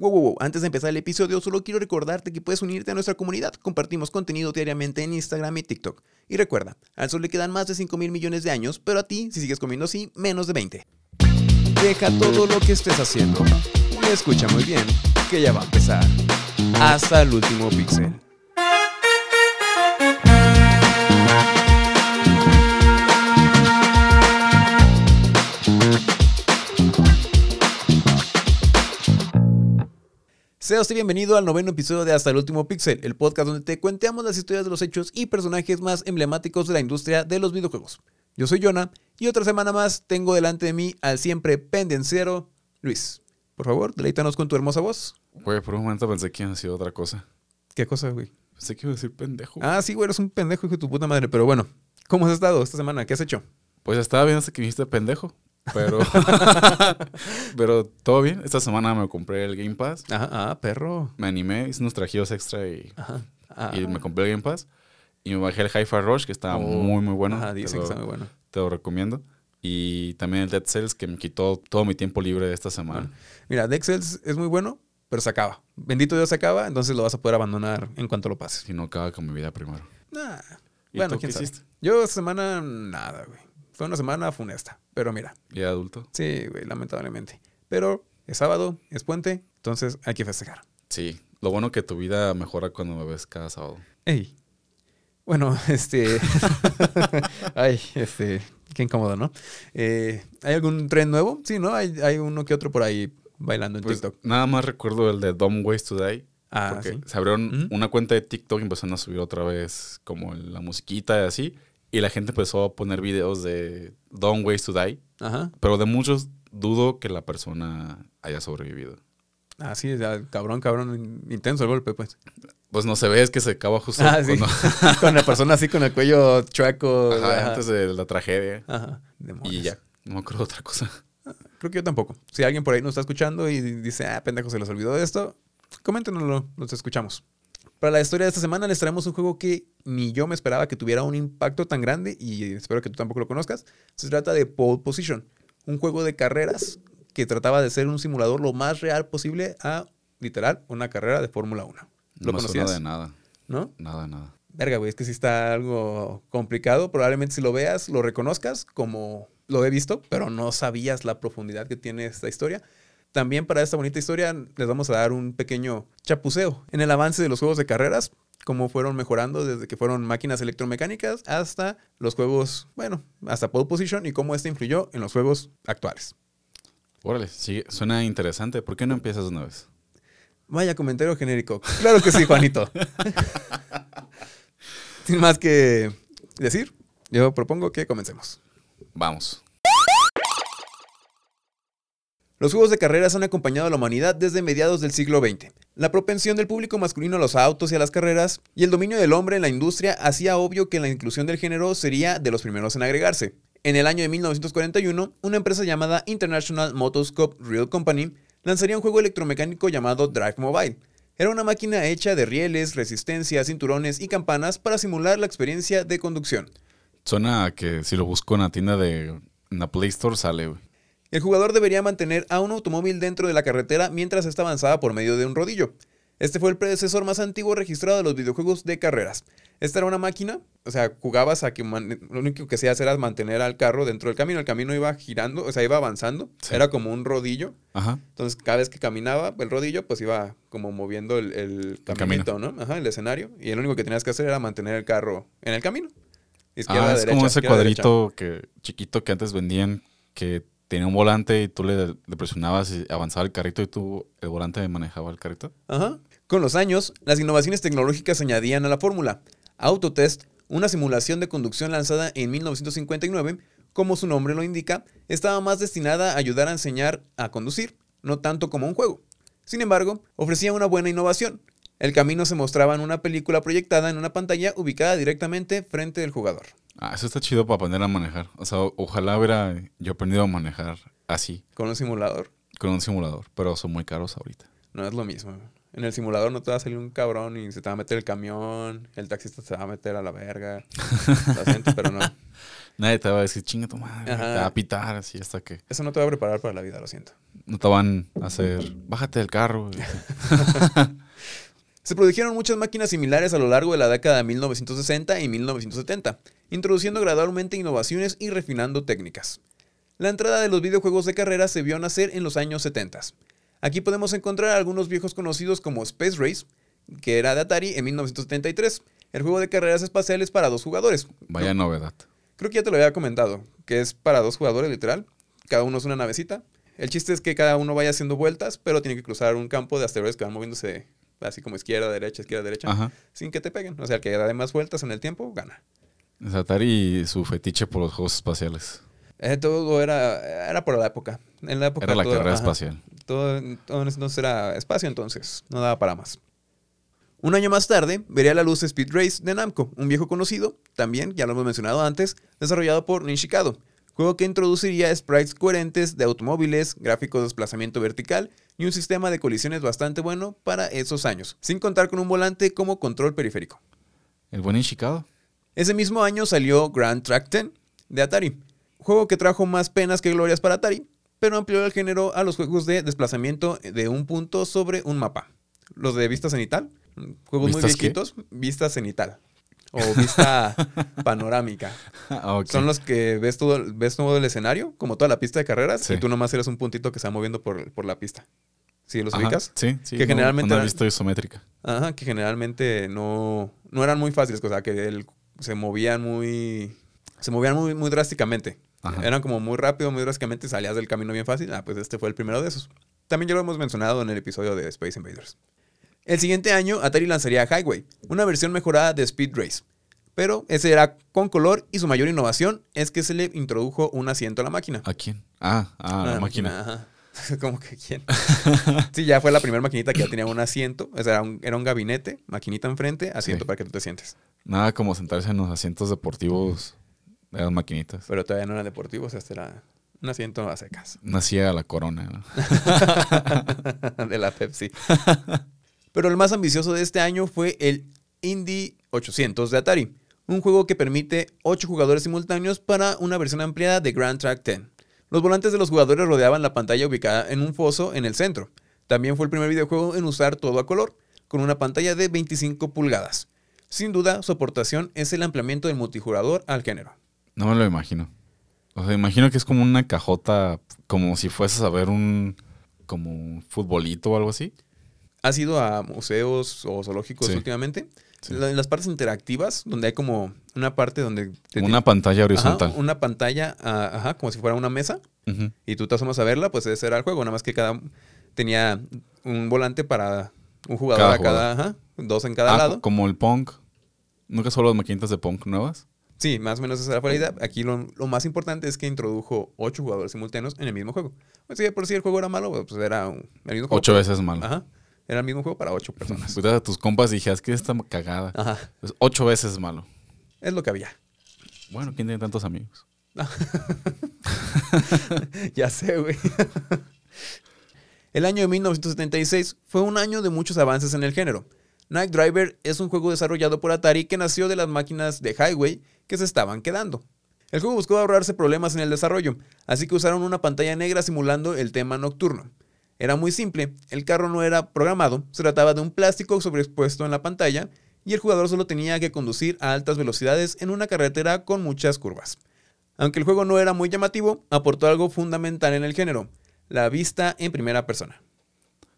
Wow, wow, wow. Antes de empezar el episodio, solo quiero recordarte que puedes unirte a nuestra comunidad. Compartimos contenido diariamente en Instagram y TikTok. Y recuerda, al sol le quedan más de 5 mil millones de años, pero a ti, si sigues comiendo así, menos de 20. Deja todo lo que estés haciendo escucha muy bien, que ya va a empezar. Hasta el último píxel. Sea usted bienvenido al noveno episodio de Hasta el último píxel, el podcast donde te cuenteamos las historias de los hechos y personajes más emblemáticos de la industria de los videojuegos. Yo soy Jonah y otra semana más tengo delante de mí al siempre pendenciero Luis. Por favor, deleítanos con tu hermosa voz. Güey, por un momento pensé que iba a decir otra cosa. ¿Qué cosa, güey? Pensé que iba a decir pendejo. Ah, sí, güey, eres un pendejo, hijo de tu puta madre. Pero bueno, ¿cómo has estado esta semana? ¿Qué has hecho? Pues estaba bien hasta que me dijiste pendejo. Pero, pero todo bien. Esta semana me compré el Game Pass. Ajá, ah, perro. Me animé, hice unos trajidos extra y, Ajá. Ah, y me compré el Game Pass. Y me bajé el Hi-Fi Rush, que está Oh. muy, muy bueno. Ajá, te, dicen lo, que está muy bueno. te lo recomiendo. Y también el Dead Cells, que me quitó todo mi tiempo libre de esta semana. Mira, Dexels es muy bueno, pero se acaba. Bendito Dios se acaba, entonces lo vas a poder abandonar en cuanto lo pases. Si no acaba con mi vida primero. Nah. ¿Y Bueno, tú quién qué sabe. hiciste? Yo esta semana nada, güey. Fue una semana funesta, pero mira, ¿Y adulto? sí, güey, lamentablemente. Pero es sábado, es puente, entonces hay que festejar. Sí. Lo bueno que tu vida mejora cuando me ves cada sábado. Ey. Bueno, este. Ay, este. Qué incómodo, ¿no? Eh, ¿Hay algún tren nuevo? Sí, ¿no? Hay, hay uno que otro por ahí bailando en Pues, TikTok. nada más recuerdo el de Dumb Ways to Die. Ah, porque sí. se abrieron una cuenta de TikTok y empezaron a subir otra vez como la musiquita y así. Y la gente empezó a poner videos de Dumb Ways to Die. Ajá. Pero de muchos dudo que la persona haya sobrevivido. Ah, sí, ya, cabrón, cabrón. Intenso el golpe, pues. Pues no se ve, es que se acaba justo Ah, sí. cuando- con la persona así con el cuello chueco. Ajá, ajá. antes de la tragedia. Ajá. Demonios. Y ya, no me acuerdo de otra cosa. Creo que yo tampoco. Si alguien por ahí nos está escuchando y dice, ah, pendejo, se les olvidó de esto, coméntenoslo, los escuchamos. Para la historia de esta semana les traemos un juego que ni yo me esperaba que tuviera un impacto tan grande y espero que tú tampoco lo conozcas. Se trata de Pole Position, un juego de carreras que trataba de ser un simulador lo más real posible a, literal, una carrera de Fórmula 1. ¿Lo me conocías? suena de nada. ¿No? Nada, nada. Verga, güey, es que sí está algo complicado. Probablemente si lo veas, lo reconozcas como lo he visto, pero no sabías la profundidad que tiene esta historia. También para esta bonita historia les vamos a dar un pequeño chapuceo en el avance de los juegos de carreras, cómo fueron mejorando desde que fueron máquinas electromecánicas hasta los juegos, bueno, hasta pole position y cómo este influyó en los juegos actuales. Órale, sí, suena interesante. ¿Por qué no empiezas una vez? Vaya comentario genérico. Claro que sí, Juanito. Sin más que decir, yo propongo que comencemos. Vamos. Los juegos de carreras han acompañado a la humanidad desde mediados del siglo XX. La propensión del público masculino a los autos y a las carreras y el dominio del hombre en la industria hacía obvio que la inclusión del género sería de los primeros en agregarse. En el año de 1941, una empresa llamada International Motoscope Real Company lanzaría un juego electromecánico llamado Drive Mobile. Era una máquina hecha de rieles, resistencia, cinturones y campanas para simular la experiencia de conducción. Suena a que si lo busco en la tienda de la Play Store sale, güey. El jugador debería mantener a un automóvil dentro de la carretera mientras ésta avanzaba por medio de un rodillo. Este fue el predecesor más antiguo registrado de los videojuegos de carreras. Esta era una máquina, o sea, jugabas a que man- lo único que hacías era mantener al carro dentro del camino. El camino iba girando, o sea, iba avanzando. Sí. Era como un rodillo. Ajá. Entonces, cada vez que caminaba el rodillo, pues iba como moviendo el, el camino. caminito, ¿no? Ajá, el escenario. Y lo único que tenías que hacer era mantener el carro en el camino. Izquierda, Ah, es derecha, como ese derecha. cuadrito que, chiquito que antes vendían que tenía un volante y tú le, presionabas y avanzaba el carrito y tú, el volante manejaba el carrito. Ajá. Con los años, las innovaciones tecnológicas añadían a la fórmula. Autotest, una simulación de conducción lanzada en 1959, como su nombre lo indica, estaba más destinada a ayudar a enseñar a conducir, no tanto como un juego. Sin embargo, ofrecía una buena innovación. El camino se mostraba en una película proyectada en una pantalla ubicada directamente frente del jugador. Ah, eso está chido para aprender a manejar. O sea, ojalá hubiera yo aprendido a manejar así, Con un simulador, con un simulador, pero son muy caros ahorita. no es lo mismo. En el simulador no te va a salir un cabrón y se te va a meter el camión, el taxista se va a meter a la verga. Lo siento, pero no. Nadie te va a decir, chinga tu madre, Ajá. te va a pitar así hasta que Eso no te va a preparar para la vida, lo siento. no te van a hacer, bájate del carro. güey". Se produjeron muchas máquinas similares a lo largo de la década de 1960 y 1970, introduciendo gradualmente innovaciones y refinando técnicas. La entrada de los videojuegos de carrera se vio nacer en los años 70. Aquí podemos encontrar algunos viejos conocidos como Space Race, que era de Atari en 1973, el juego de carreras espaciales para dos jugadores. Vaya novedad. Creo que ya te lo había comentado, que es para dos jugadores literal, cada uno es una navecita. El chiste es que cada uno vaya haciendo vueltas, pero tiene que cruzar un campo de asteroides que van moviéndose así como izquierda, derecha, izquierda, derecha, Ajá. sin que te peguen. O sea, el que da más vueltas en el tiempo, gana. Es Atari y su fetiche por los juegos espaciales. Eh, todo era, era por la época. En la época Era la todo- carrera ajá, espacial. Todo, todo entonces era espacio, entonces no daba para más. Un año más tarde, vería la luz Speed Race de Namco, un viejo conocido, también, ya lo hemos mencionado antes, desarrollado por Nishikado, juego que introduciría sprites coherentes de automóviles, gráficos de desplazamiento vertical y un sistema de colisiones bastante bueno para esos años, sin contar con un volante como control periférico. El buen Chicago. Ese mismo año salió Grand Track 10 de Atari, juego que trajo más penas que glorias para Atari, pero amplió el género a los juegos de desplazamiento de un punto sobre un mapa. Los de vista cenital, juegos muy ¿Vistas qué? viejitos, vista cenital o vista panorámica. Ah. Son los que ves todo, ves todo el escenario, como toda la pista de carreras, Sí. y tú nomás eres un puntito que se va moviendo por, por la pista. ¿Sí los Ajá, ubicas? Sí, sí. Que no- generalmente Una vista isométrica. Ajá, que generalmente no, no eran muy fáciles, o sea, que el- se movían muy, se movían muy, muy drásticamente. Ajá. Eran como muy rápido, muy drásticamente, salías del camino bien fácil. Ah, pues este fue el primero de esos. También ya lo hemos mencionado en el episodio de Space Invaders. El siguiente año, Atari lanzaría Highway, una versión mejorada de Speed Race. Pero ese era con color y su mayor innovación es que se le introdujo un asiento a la máquina. ¿A quién? Ah, ah, la Ah, máquina. Ajá. ¿Cómo que quién? sí, ya fue la primera maquinita que ya tenía un asiento. O sea, era un, era un gabinete, maquinita enfrente, asiento Sí. para que tú te sientes. Nada como sentarse en los asientos deportivos de las maquinitas. Pero todavía no eran deportivos, este era un asiento a secas. Nacía la corona. ¿no? de la Pepsi. Pero el más ambicioso de este año fue el Indy 800 de Atari, un juego que permite 8 jugadores simultáneos para una versión ampliada de Grand Track 10. Los volantes de los jugadores rodeaban la pantalla ubicada en un foso en el centro. También fue el primer videojuego en usar todo a color, con una pantalla de 25 pulgadas. Sin duda, su aportación es el ampliamiento del multijugador al género. No me lo imagino. O sea, imagino que es como una cajota, como si fueses a ver un como un futbolito o algo así. ¿Has ido a museos o zoológicos Sí. últimamente? Sí. En las partes interactivas, donde hay como una parte donde... te- Una pantalla Ajá, horizontal. una pantalla, ah, ajá, como si fuera una mesa, y tú te asomas a verla, pues ese era el juego, nada más que cada tenía un volante para un jugador Cada a cada, ajá, dos en cada Ah, lado. co- como el punk. ¿Nunca son las maquinitas de punk nuevas? Sí, más o menos esa era la idea. Aquí lo, lo más importante es que introdujo ocho jugadores simultáneos en el mismo juego. Pues sí, por si el juego era malo, pues era un- el mismo juego. Ocho veces malo. Ajá, era el mismo juego para ocho personas. Ahorita a tus compas dije, es que esta cagada. Ajá, Es ocho veces malo. es lo que había. Bueno, ¿quién tiene tantos amigos? ya sé, güey. El año de 1976 fue un año de muchos avances en el género. Night Driver es un juego desarrollado por Atari que nació de las máquinas de Highway que se estaban quedando. El juego buscó ahorrarse problemas en el desarrollo, así que usaron una pantalla negra simulando el tema nocturno. Era muy simple, el carro no era programado, se trataba de un plástico sobreexpuesto en la pantalla y el jugador solo tenía que conducir a altas velocidades en una carretera con muchas curvas. Aunque el juego no era muy llamativo, aportó algo fundamental en el género, la vista en primera persona.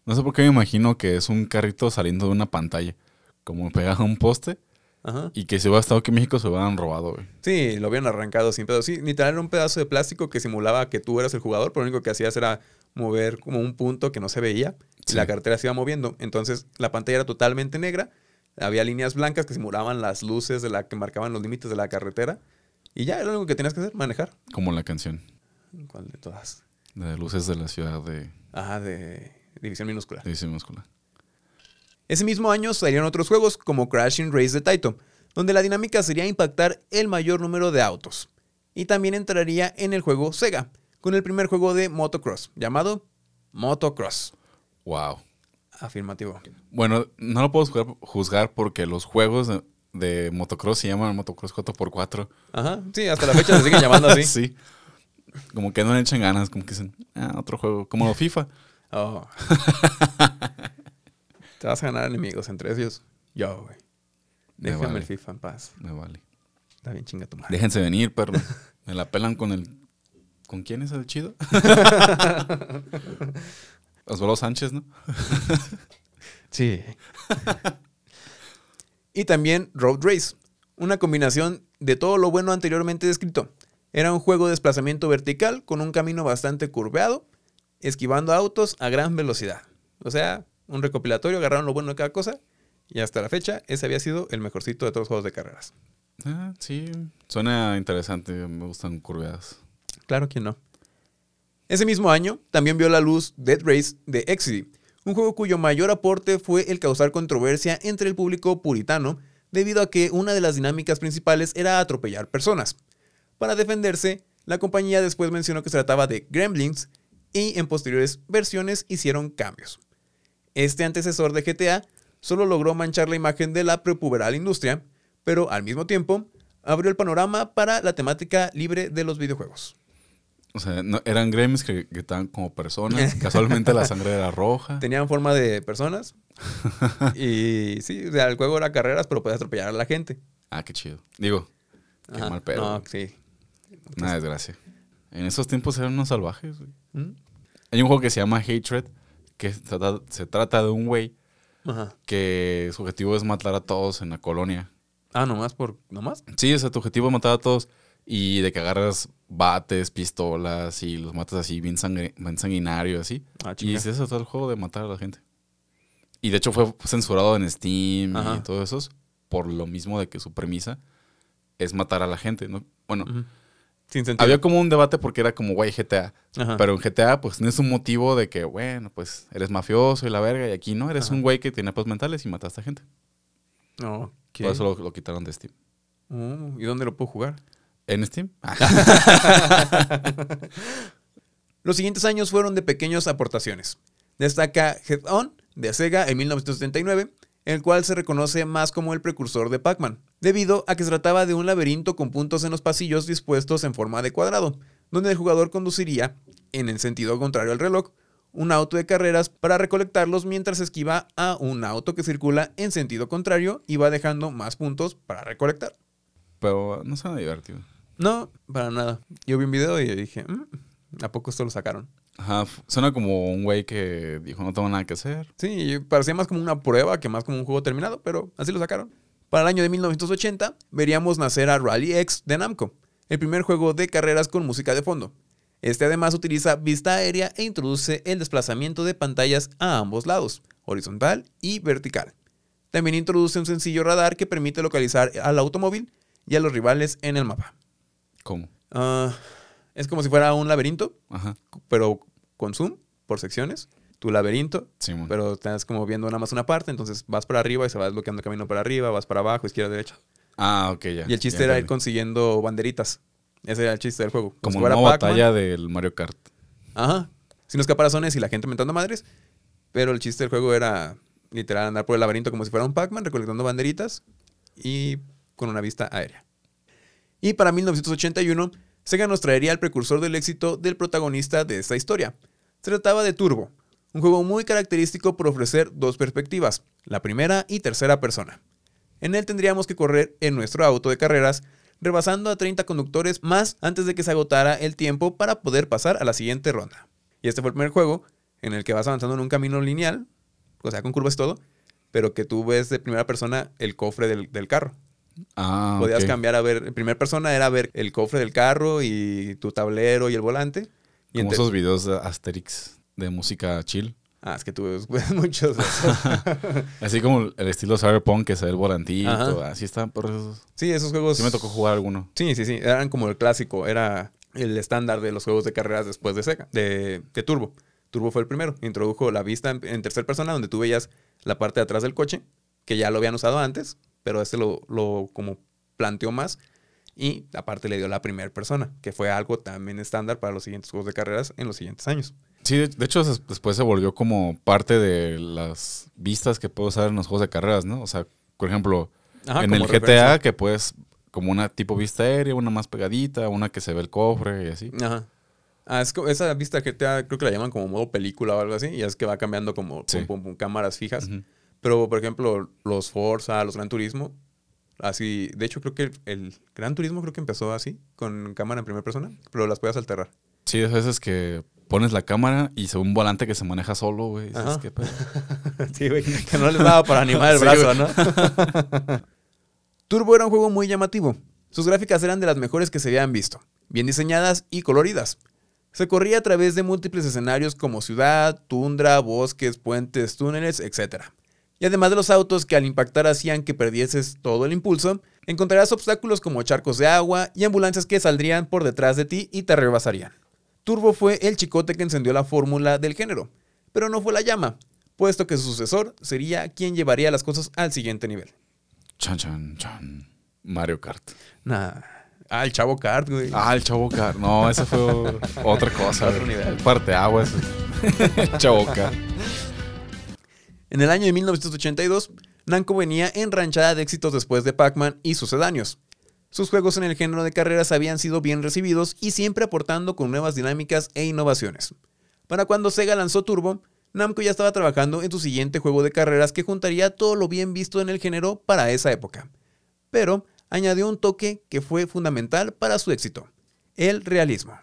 No sé por qué me imagino que es un carrito saliendo de una pantalla. Como pegado a un poste. Ajá. Y que si hubiera estado aquí en México se hubieran robado, güey. Sí, lo habían arrancado sin pedo. Sí, literal era un pedazo de plástico que simulaba que tú eras el jugador, pero lo único que hacías era mover como un punto que no se veía y la carretera se iba moviendo. Entonces la pantalla era totalmente negra, había líneas blancas que simulaban las luces de la que marcaban los límites de la carretera y ya era lo único que tenías que hacer, manejar. Como la canción ¿Cuál de todas? de Luces de la Ciudad de Ajá, de división minúscula. División Múscula. Ese mismo año salieron otros juegos como Crashing Race de Taito, donde la dinámica sería impactar el mayor número de autos. Y también entraría en el juego Sega, con el primer juego de motocross, llamado Motocross. Wow. Afirmativo. Bueno, no lo puedo juzgar, porque los juegos de, de motocross se llama motocross 4x4. Ajá, sí, hasta la fecha se siguen llamando así. sí. Como que no le echan ganas, como que dicen, ah, otro juego, como FIFA. Oh. Te vas a ganar enemigos, entre ellos yo, güey. Me Déjame vale. el FIFA en paz. Me vale. Está bien chinga tu madre. Déjense venir, perro. Me la pelan con el. ¿Con quién es el chido? Osvaldo Sánchez, ¿no? Sí. y también Road Race, una combinación de todo lo bueno anteriormente descrito. Era un juego de desplazamiento vertical con un camino bastante curveado, esquivando autos a gran velocidad. O sea, un recopilatorio, agarraron lo bueno de cada cosa y hasta la fecha ese había sido el mejorcito de todos los juegos de carreras. Ah, sí. Suena interesante. Me gustan curveadas. Claro que no. Ese mismo año también vio la luz Dead Race de Exidy, un juego cuyo mayor aporte fue el causar controversia entre el público puritano debido a que una de las dinámicas principales era atropellar personas. Para defenderse, la compañía después mencionó que se trataba de Gremlins y en posteriores versiones hicieron cambios. Este antecesor de GTA solo logró manchar la imagen de la prepuberal industria, pero al mismo tiempo abrió el panorama para la temática libre de los videojuegos. O sea, no- eran gremlins que, que estaban como personas. Casualmente la sangre era roja. Tenían forma de personas. y sí, o sea, el juego era carreras, pero podías atropellar a la gente. Ah, qué chido. Digo, qué Ajá. mal pedo. No, sí. Una desgracia. En esos tiempos eran unos salvajes. ¿Mm? Hay un juego que se llama Hatred, que se trata, se trata de un güey Ajá. que su objetivo es matar a todos en la colonia. Ah, nomás por. ¿Nomás? Sí, o sea, tu objetivo es matar a todos y de que agarras bates, pistolas y los matas así bien, sangre, bien sanguinario, así. Ah, y chinga. es todo el juego de matar a la gente. Y de hecho fue censurado en Steam Ajá. y todo eso por lo mismo de que su premisa es matar a la gente, ¿no? Bueno. Sin sentido. había como un debate porque era como, güey, GTA. Ajá. Pero en GTA, pues tienes un motivo de que, bueno, pues eres mafioso y la verga. Y aquí no, eres Ajá. un güey que tiene paz mentales y mataste a gente. No, ¿qué? Por eso lo, lo quitaron de Steam. Oh, ¿Y dónde lo puedo jugar? ¿En Steam? Ah, Los siguientes años fueron de pequeñas aportaciones. Destaca Head On de Sega en 1979, el cual se reconoce más como el precursor de Pac-Man, debido a que se trataba de un laberinto con puntos en los pasillos dispuestos en forma de cuadrado, donde el jugador conduciría, en el sentido contrario al reloj, un auto de carreras para recolectarlos mientras esquiva a un auto que circula en sentido contrario y va dejando más puntos para recolectar. pero no suena divertido. No, para nada. Yo vi un video y dije, "Mm, ¿a poco esto lo sacaron? Ajá, suena como un güey que dijo no tengo nada que hacer. Sí, parecía más como una prueba que más como un juego terminado, pero así lo sacaron. Para el año de 1980 veríamos nacer a Rally X de Namco, el primer juego de carreras con música de fondo. Este además utiliza vista aérea e introduce el desplazamiento de pantallas a ambos lados, horizontal y vertical. También introduce un sencillo radar que permite localizar al automóvil y a los rivales en el mapa. ¿Cómo? Ah, es como si fuera un laberinto, Ajá. pero con zoom por secciones. Tu laberinto Simón. pero estás como viendo nada más una parte, entonces vas para arriba y se va desbloqueando el camino para arriba, vas para abajo, izquierda, derecha. ah, ok, ya. y el chiste ya era ir consiguiendo banderitas. Ese era el chiste del juego. Como una batalla del Mario Kart. Ajá. Sin los caparazones y la gente mentando madres. Pero el chiste del juego era literal andar por el laberinto como si fuera un Pac-Man, recolectando banderitas y con una vista aérea. Y para 1981, Sega nos traería el precursor del éxito del protagonista de esta historia. Se trataba de Turbo, un juego muy característico por ofrecer dos perspectivas, la primera y tercera persona. En él tendríamos que correr en nuestro auto de carreras, rebasando a 30 conductores más antes de que se agotara el tiempo para poder pasar a la siguiente ronda. Y este fue el primer juego en el que vas avanzando en un camino lineal, o sea, con curvas todo, pero que tú ves de primera persona el cofre del, del carro. Ah, Podías cambiar a ver, en primera persona era ver el cofre del carro y tu tablero y el volante. Y Como esos videos de Asterix de música chill. Ah, es que tú ves muchos de esos. Así como el estilo Cyberpunk, que se ve el volantito. Ajá. Así están, por esos. sí, esos juegos... Sí me tocó jugar alguno. Sí, sí, sí. Eran como el clásico. Era el estándar de los juegos de carreras después de Sega, de, de Turbo. Turbo fue el primero. Introdujo la vista en, en tercera persona, donde tú veías la parte de atrás del coche, que ya lo habían usado antes, pero este lo, lo como planteó más. Y aparte le dio la primera persona, que fue algo también estándar para los siguientes juegos de carreras en los siguientes años. Sí, de, hecho, des- después se volvió como parte de las vistas que puedo usar en los juegos de carreras, ¿no? O sea, por ejemplo, Ajá, en el GTA que puedes, como una tipo vista aérea, una más pegadita, una que se ve el cofre y así. Ajá. Ah, es esa vista GTA creo que la llaman como modo película o algo así. Y es que va cambiando como Sí. pum, pum, pum, cámaras fijas. Ujú. Pero, por ejemplo, los Forza, los Gran Turismo, así. De hecho, creo que el, el Gran Turismo creo que empezó así, con cámara en primera persona, pero las puedes alterar. Sí, esas veces que pones la cámara y se ve un volante que se maneja solo, güey. Sí, güey. Que no les daba para animar el Sí, brazo. ¿no? Turbo era un juego muy llamativo. Sus gráficas eran de las mejores que se habían visto, bien diseñadas y coloridas. Se corría a través de múltiples escenarios como ciudad, tundra, bosques, puentes, túneles, etc. Y además de los autos que al impactar hacían que perdieses todo el impulso, encontrarás obstáculos como charcos de agua y ambulancias que saldrían por detrás de ti y te rebasarían. Turbo fue el chicote que encendió la fórmula del género, pero no fue la llama, puesto que su sucesor sería quien llevaría las cosas al siguiente nivel. Chan, chan, chan. Mario Kart. Nah. Ah, el chavo kart, güey. Ah, el Chavo Kart. No, ese fue otra cosa. Otro nivel. Parte aguas. Chavo Kart. En el año de 1982, Namco venía enranchada de éxitos después de Pac-Man y sucedáneos. Sus juegos en el género de carreras habían sido bien recibidos y siempre aportando con nuevas dinámicas e innovaciones. Para cuando Sega lanzó Turbo, Namco ya estaba trabajando en su siguiente juego de carreras que juntaría todo lo bien visto en el género para esa época. Pero añadió un toque que fue fundamental para su éxito, el realismo.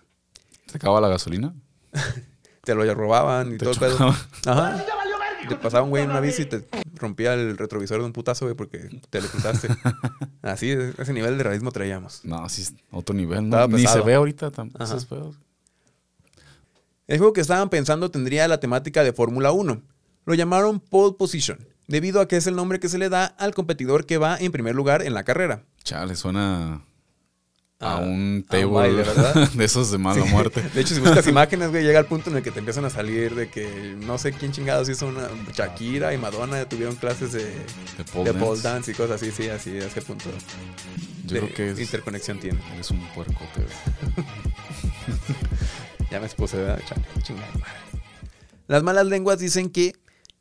¿Se acaba la gasolina? Te lo robaban y Te todo el pedo. Ajá. Te pasaba un güey en una bici y te rompía el retrovisor de un putazo, güey, porque te le cruzaste. Así, ese nivel de realismo traíamos. No, sí, es otro nivel. Ni se ve ahorita Ajá. esos pedos. El juego que estaban pensando tendría la temática de Fórmula 1. Lo llamaron Pole Position, debido a que es el nombre que se le da al competidor que va en primer lugar en la carrera. Chale, suena a Ah, un a un table baile, ¿verdad? de esos de mala Sí. muerte. De hecho, si buscas imágenes, güey, llega al punto en el que te empiezan a salir de que no sé quién chingados hizo una. Shakira y Madonna tuvieron clases de, De pole de dance. pole dance y cosas así, sí, así, a ese punto. Yo de creo que es, interconexión tiene. eres un puercote. güey. Ya me expuse, ¿verdad? Chale, chingada madre. Las malas lenguas dicen que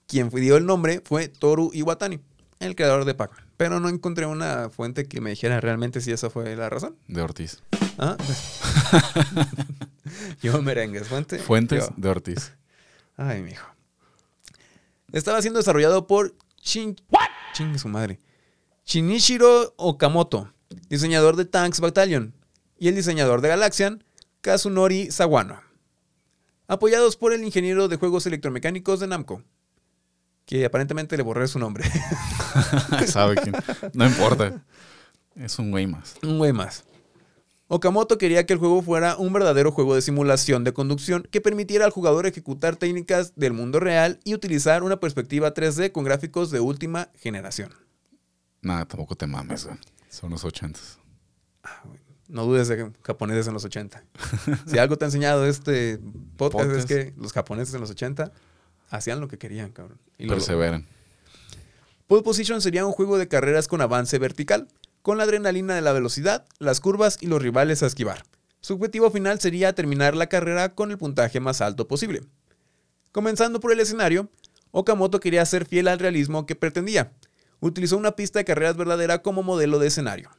quien dio el nombre fue Toru Iwatani, el creador de Pac-Man. Pero no encontré una fuente que me dijera realmente si esa fue la razón. De Ortiz. ¿Ah? Yo merengues, fuente. Fuentes yo. de Ortiz. Ay, mijo. Estaba siendo desarrollado por Shin... Chingue su madre. Shinichiro Okamoto, diseñador de Tanks Battalion, y el diseñador de Galaxian, Kazunori Sawano. Apoyados por el ingeniero de juegos electromecánicos de Namco, que aparentemente le borré su nombre. Sabe quién. No importa. Es un güey más. Un güey más. Okamoto quería que el juego fuera un verdadero juego de simulación de conducción que permitiera al jugador ejecutar técnicas del mundo real y utilizar una perspectiva 3D con gráficos de última generación. Nada, tampoco te mames, güey. Son los ochentas. No dudes de japoneses en los 80. Si algo te ha enseñado este podcast, es Podcast. que los japoneses en los 80 hacían lo que querían, cabrón. Y Perseveran. Pole Position sería un juego de carreras con avance vertical, con la adrenalina de la velocidad, las curvas y los rivales a esquivar. Su objetivo final sería terminar la carrera con el puntaje más alto posible. Comenzando por el escenario, Okamoto quería ser fiel al realismo que pretendía. Utilizó una pista de carreras verdadera como modelo de escenario.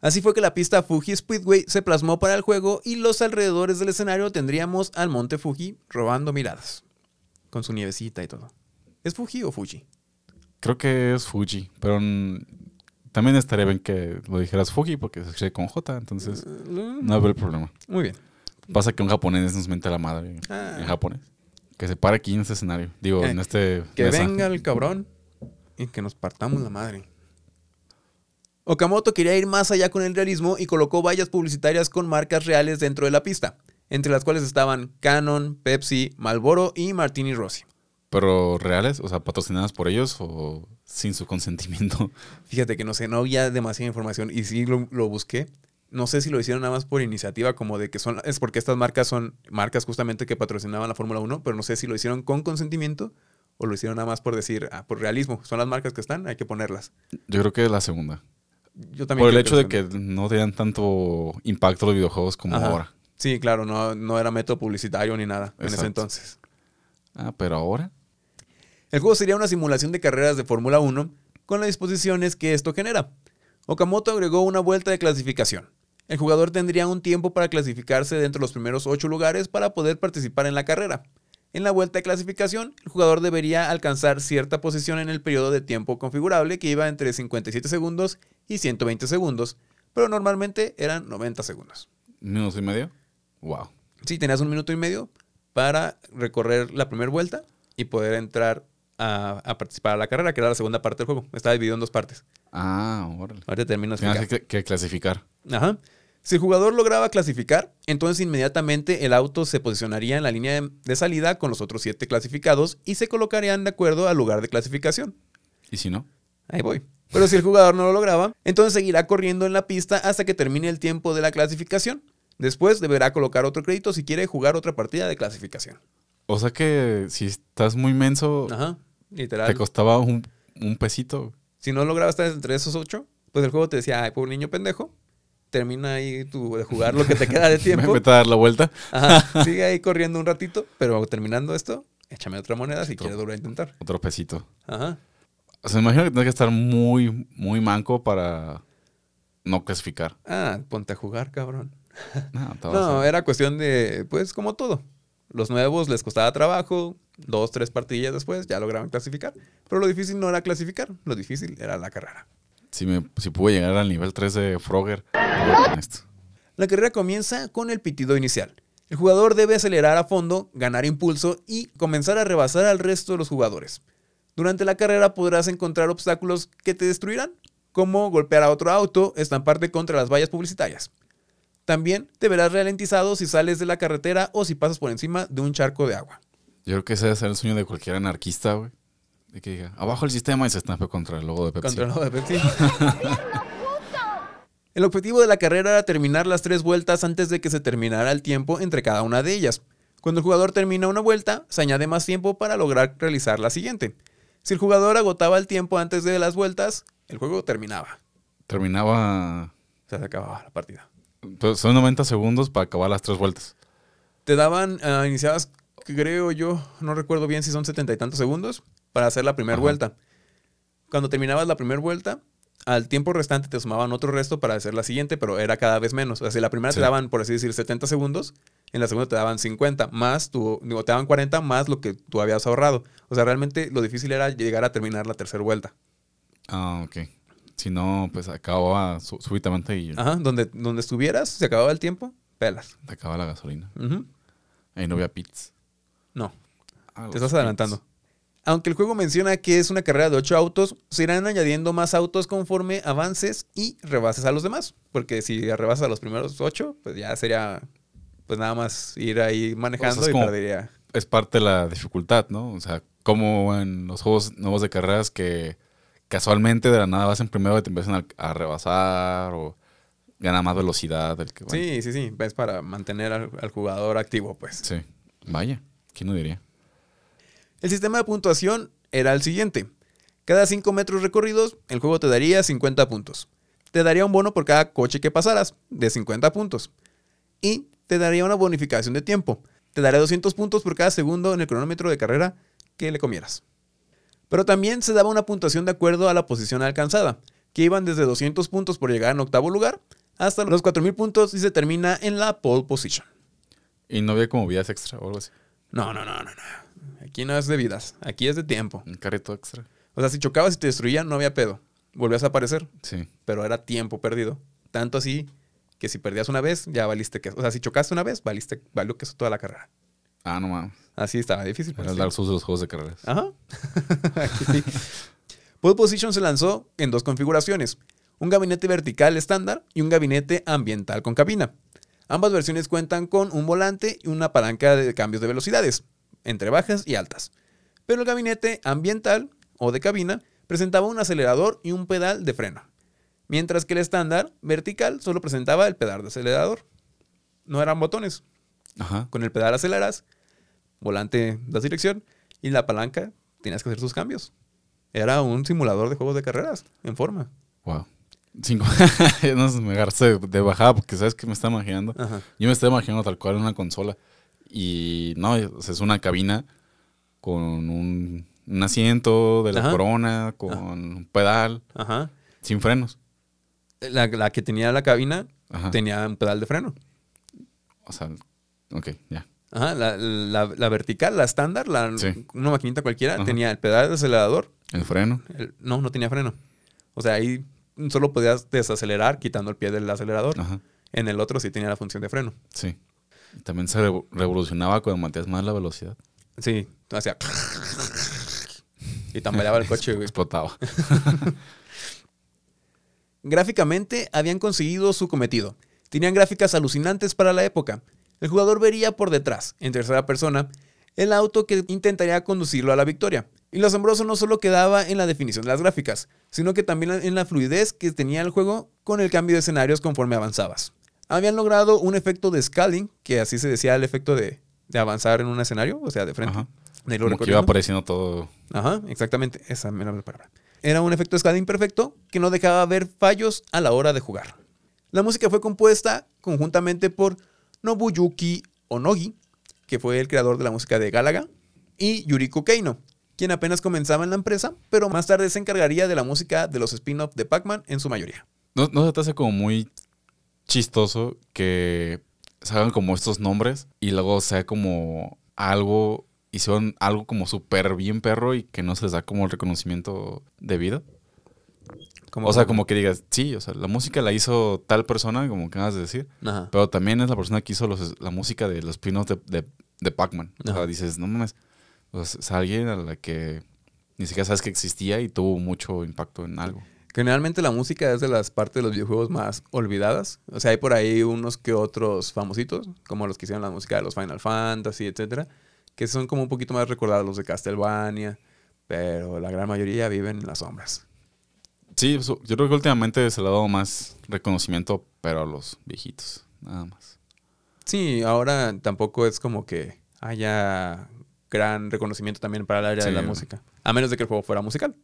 Así fue que la pista Fuji Speedway se plasmó para el juego y los alrededores del escenario tendríamos al monte Fuji robando miradas. Con su nievecita y todo. ¿Es Fuji o Fuji? Creo que es Fuji, pero también estaría bien que lo dijeras Fuji porque se escribe con J, entonces no habrá problema. Muy bien. Pasa que un japonés nos mente la madre Ah. en japonés. Que se pare aquí en este escenario. Digo, Eh, en este. Que mesa. venga el cabrón y que nos partamos la madre. Okamoto quería ir más allá con el realismo y colocó vallas publicitarias con marcas reales dentro de la pista, entre las cuales estaban Canon, Pepsi, Marlboro y Martini Rossi. Pero reales, o sea, patrocinadas por ellos o sin su consentimiento. Fíjate que no sé, no había demasiada información y sí lo, lo busqué. No sé si lo hicieron nada más por iniciativa, como de que son. Es porque estas marcas son marcas justamente que patrocinaban la Fórmula 1, pero no sé si lo hicieron con consentimiento o lo hicieron nada más por decir, ah, por realismo. Son las marcas que están, hay que ponerlas. Yo creo que es la segunda. Yo también Por el hecho de que no tenían tanto impacto los videojuegos como Ajá. ahora. Sí, claro, no, no era método publicitario ni nada en ese entonces. Ah, pero ahora. El juego sería una simulación de carreras de Fórmula 1, con las disposiciones que esto genera. Okamoto agregó una vuelta de clasificación. El jugador tendría un tiempo para clasificarse dentro de los primeros 8 lugares para poder participar en la carrera. En la vuelta de clasificación, el jugador debería alcanzar cierta posición en el periodo de tiempo configurable que iba entre 57 segundos y 120 segundos, pero normalmente eran 90 segundos. ¿Minuto y medio? Wow. Sí, tenías un minuto y medio para recorrer la primera vuelta y poder entrar a, a participar a la carrera, que era la segunda parte del juego. Estaba dividido en dos partes. Ah, órale. Ahorita termino de Tienes que, que clasificar. Ajá. Si el jugador lograba clasificar, entonces inmediatamente el auto se posicionaría en la línea de, de salida con los otros siete clasificados y se colocarían de acuerdo al lugar de clasificación. ¿Y si no? Ahí voy. Pero si el jugador no lo lograba, entonces seguirá corriendo en la pista hasta que termine el tiempo de la clasificación. Después deberá colocar otro crédito si quiere jugar otra partida de clasificación. O sea que si estás muy menso, Ajá. te Literal. costaba un, un pesito. Si no lograbas estar entre esos ocho, pues el juego te decía, ay, pobre niño pendejo, termina ahí tu, de jugar lo que te queda de tiempo. Vete a dar la vuelta. Ajá, sigue ahí corriendo un ratito, pero terminando esto, échame otra moneda si quieres volver a intentar. Otro pesito. Ajá. O sea, me imagino que tienes que estar muy, muy manco para no clasificar. Ah, ponte a jugar, cabrón. No, era cuestión de, pues, como todo. Los nuevos les costaba trabajo, dos, tres partidillas después ya lograban clasificar. Pero lo difícil no era clasificar, lo difícil era la carrera. Si, me, si pude llegar al nivel 3 de Frogger. La carrera comienza con el pitido inicial. El jugador debe acelerar a fondo, ganar impulso y comenzar a rebasar al resto de los jugadores. Durante la carrera podrás encontrar obstáculos que te destruirán, como golpear a otro auto, estamparte contra las vallas publicitarias. También te verás ralentizado si sales de la carretera o si pasas por encima de un charco de agua. Yo creo que ese debe ser el sueño de cualquier anarquista, güey. De que diga, abajo el sistema y se estampe contra el logo de Pepsi. Contra el logo de Pepsi. El objetivo de la carrera era terminar las tres vueltas antes de que se terminara el tiempo entre cada una de ellas. Cuando el jugador termina una vuelta, se añade más tiempo para lograr realizar la siguiente. Si el jugador agotaba el tiempo antes de las vueltas, el juego terminaba. Terminaba... O sea, se acababa la partida. Son 90 segundos para acabar las tres vueltas. Te daban, ah, iniciabas, creo yo, no recuerdo bien si son setenta y tantos segundos, para hacer la primera vuelta. Cuando terminabas la primera vuelta, al tiempo restante te sumaban otro resto para hacer la siguiente, pero era cada vez menos. O sea, si la primera Sí. te daban, por así decir, 70 segundos, en la segunda te daban 50, más tu, digo, te daban 40 más lo que tú habías ahorrado. O sea, realmente lo difícil era llegar a terminar la tercera vuelta. Ah, ok. Si no, pues acababa sú- súbitamente y Ajá, donde, donde estuvieras, se acababa el tiempo, pelas. te acaba la gasolina. Ujú. Ahí no había pits. No, Ah, Te estás adelantando. Aunque el juego menciona que es una carrera de 8 autos, se irán añadiendo más autos conforme avances y rebases a los demás. Porque si rebasas a los primeros 8, pues ya sería pues nada más ir ahí manejando y como- perdería. Es parte de la dificultad, ¿no? O sea, como en los juegos nuevos de carreras que casualmente de la nada vas en primero y te empiezan a, a rebasar o gana más velocidad. El que, bueno, Sí, sí, sí. Es para mantener al, al jugador activo, pues. sí. Vaya, ¿quién no diría? El sistema de puntuación era el siguiente. Cada 5 metros recorridos, el juego te daría 50 puntos. Te daría un bono por cada coche que pasaras, de 50 puntos. Y te daría una bonificación de tiempo. Te daría 200 puntos por cada segundo en el cronómetro de carrera que le comieras. Pero también se daba una puntuación de acuerdo a la posición alcanzada, que iban desde 200 puntos por llegar en octavo lugar hasta los 4000 puntos y se termina en la pole position. Y no había como vías extra o algo así. No, no, no, no, no. Aquí no es de vidas, aquí es de tiempo. Un carrito extra. O sea, si chocabas y te destruían, no había pedo. Volvías a aparecer, Sí. pero era tiempo perdido. Tanto así que si perdías una vez, ya valiste que. O sea, si chocaste una vez, valiste, valió que eso toda la carrera. Ah, no mames. Así estaba difícil. Era pues, el sí. Dark Souls de los juegos de carreras. Ajá. Aquí sí. Pole Position se lanzó en dos configuraciones: un gabinete vertical estándar y un gabinete ambiental con cabina. Ambas versiones cuentan con un volante y una palanca de cambios de velocidades, entre bajas y altas. Pero el gabinete ambiental o de cabina presentaba un acelerador y un pedal de freno, mientras que el estándar vertical solo presentaba el pedal de acelerador. No eran botones. Ajá. Con el pedal aceleras, volante das dirección y la palanca tenías que hacer sus cambios. Era un simulador de juegos de carreras en forma. Wow. Cinco. no sé, me agarraste de, bajada porque sabes que me estaba imaginando. Ajá. Yo me estaba imaginando tal cual una consola. Y no, es una cabina con un un asiento de la Ajá. corona con un pedal, Ajá. sin frenos. La, la que tenía la cabina tenía un pedal de freno. O sea, ok, ya. Ajá. La, la- la vertical, la estándar, la, Sí. una maquinita cualquiera, Ajá. tenía el pedal de acelerador. El freno. el- no, no tenía freno. O sea, ahí solo podías desacelerar quitando el pie del acelerador. Ajá. En el otro sí tenía la función de freno. Sí. También se revo- revolucionaba cuando mantenías más la velocidad. Sí, hacía... y tambaleaba el coche, güey. Explotaba. Gráficamente habían conseguido su cometido. Tenían gráficas alucinantes para la época. El jugador vería por detrás, en tercera persona, el auto que intentaría conducirlo a la victoria. Y lo asombroso no solo quedaba en la definición de las gráficas, sino que también en la fluidez que tenía el juego con el cambio de escenarios conforme avanzabas. Habían logrado un efecto de scaling, que así se decía el efecto de, de avanzar en un escenario, o sea, de frente. Ajá. de Como que iba apareciendo todo. Ajá, exactamente. Esa era la palabra. Era un efecto de scaling perfecto que no dejaba ver fallos a la hora de jugar. La música fue compuesta conjuntamente por Nobuyuki Onogi, que fue el creador de la música de Galaga, y Yuriko Keino, quien apenas comenzaba en la empresa, pero más tarde se encargaría de la música de los spin-off de Pac-Man en su mayoría. ¿No, se te hace como muy chistoso que se hagan como estos nombres y luego sea como algo, hicieron algo como súper bien perro y que no se les da como el reconocimiento debido? Como- O sea, como que digas, sí, o sea, la música la hizo tal persona, como que acabas de decir, Ajá. pero también es la persona que hizo los- la música de los spin-offs de, de, de Pac-Man. O sea, dices, no mames, o sea, es alguien a la que ni siquiera sabes que existía y tuvo mucho impacto en algo. Generalmente la música es de las partes de los videojuegos más olvidadas. O sea, hay por ahí unos que otros famositos, como los que hicieron la música de los Final Fantasy, etcétera, que son como un poquito más recordados los de Castlevania, pero la gran mayoría viven en las sombras. Sí, yo creo que últimamente se le ha dado más reconocimiento, pero a los viejitos, nada más. Sí, ahora tampoco es como que haya gran reconocimiento también para el área de la música, a menos de que el juego fuera musical.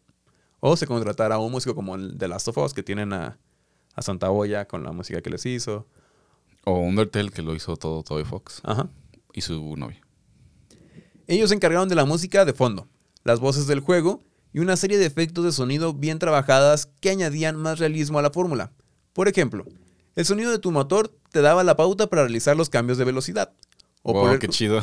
O se contratara a un músico como el de Last of Us, que tienen a, a Santa Olla con la música que les hizo. O Undertale, que lo hizo todo Toby Fox Ajá. y su novia. Ellos se encargaron de la música de fondo, las voces del juego y una serie de efectos de sonido bien trabajadas que añadían más realismo a la fórmula. Por ejemplo, el sonido de tu motor te daba la pauta para realizar los cambios de velocidad. O wow, qué chido. o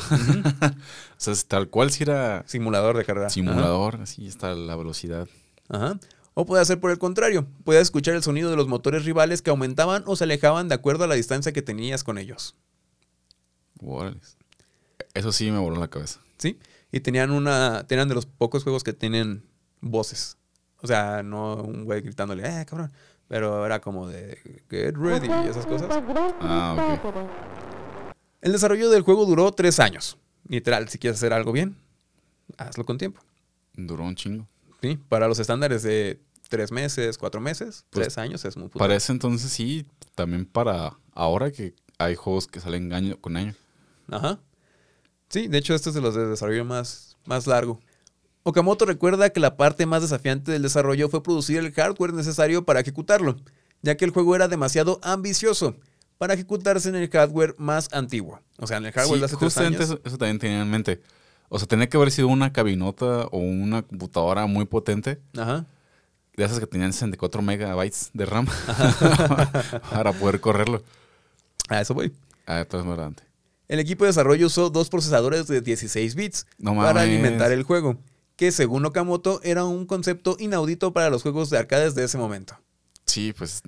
sea, es tal cual si era simulador de carrera. simulador, así está la velocidad. Ajá. O puede ser por el contrario. Puedes escuchar el sonido de los motores rivales que aumentaban o se alejaban de acuerdo a la distancia que tenías con ellos. Eso sí me voló la cabeza. ¿Sí? Y tenían una. Tenían de los pocos juegos que tienen voces. O sea, no un güey gritándole, eh, cabrón. Pero era como de get ready y esas cosas. Ah, ok. El desarrollo del juego duró tres años. Literal, si quieres hacer algo bien, hazlo con tiempo. Duró un chingo. ¿Sí? Para los estándares de tres meses, cuatro meses, Pues, tres años es muy puto. Para ese entonces sí, también para ahora que hay juegos que salen año con año. Ajá. Sí, de hecho, este es de los de desarrollo más, más largo. Okamoto recuerda que la parte más desafiante del desarrollo fue producir el hardware necesario para ejecutarlo, ya que el juego era demasiado ambicioso para ejecutarse en el hardware más antiguo. O sea, en el hardware Sí, de hace tres justamente años. eso, eso también tenía en mente. O sea, tenía que haber sido una cabinota o una computadora muy potente, Ajá. de esas que tenían 64 megabytes de RAM, para poder correrlo. A eso voy. Ah, todo es grande. El equipo de desarrollo usó dos procesadores de 16 bits No para alimentar el juego, que según Okamoto era un concepto inaudito para los juegos de arcades de ese momento. Sí, pues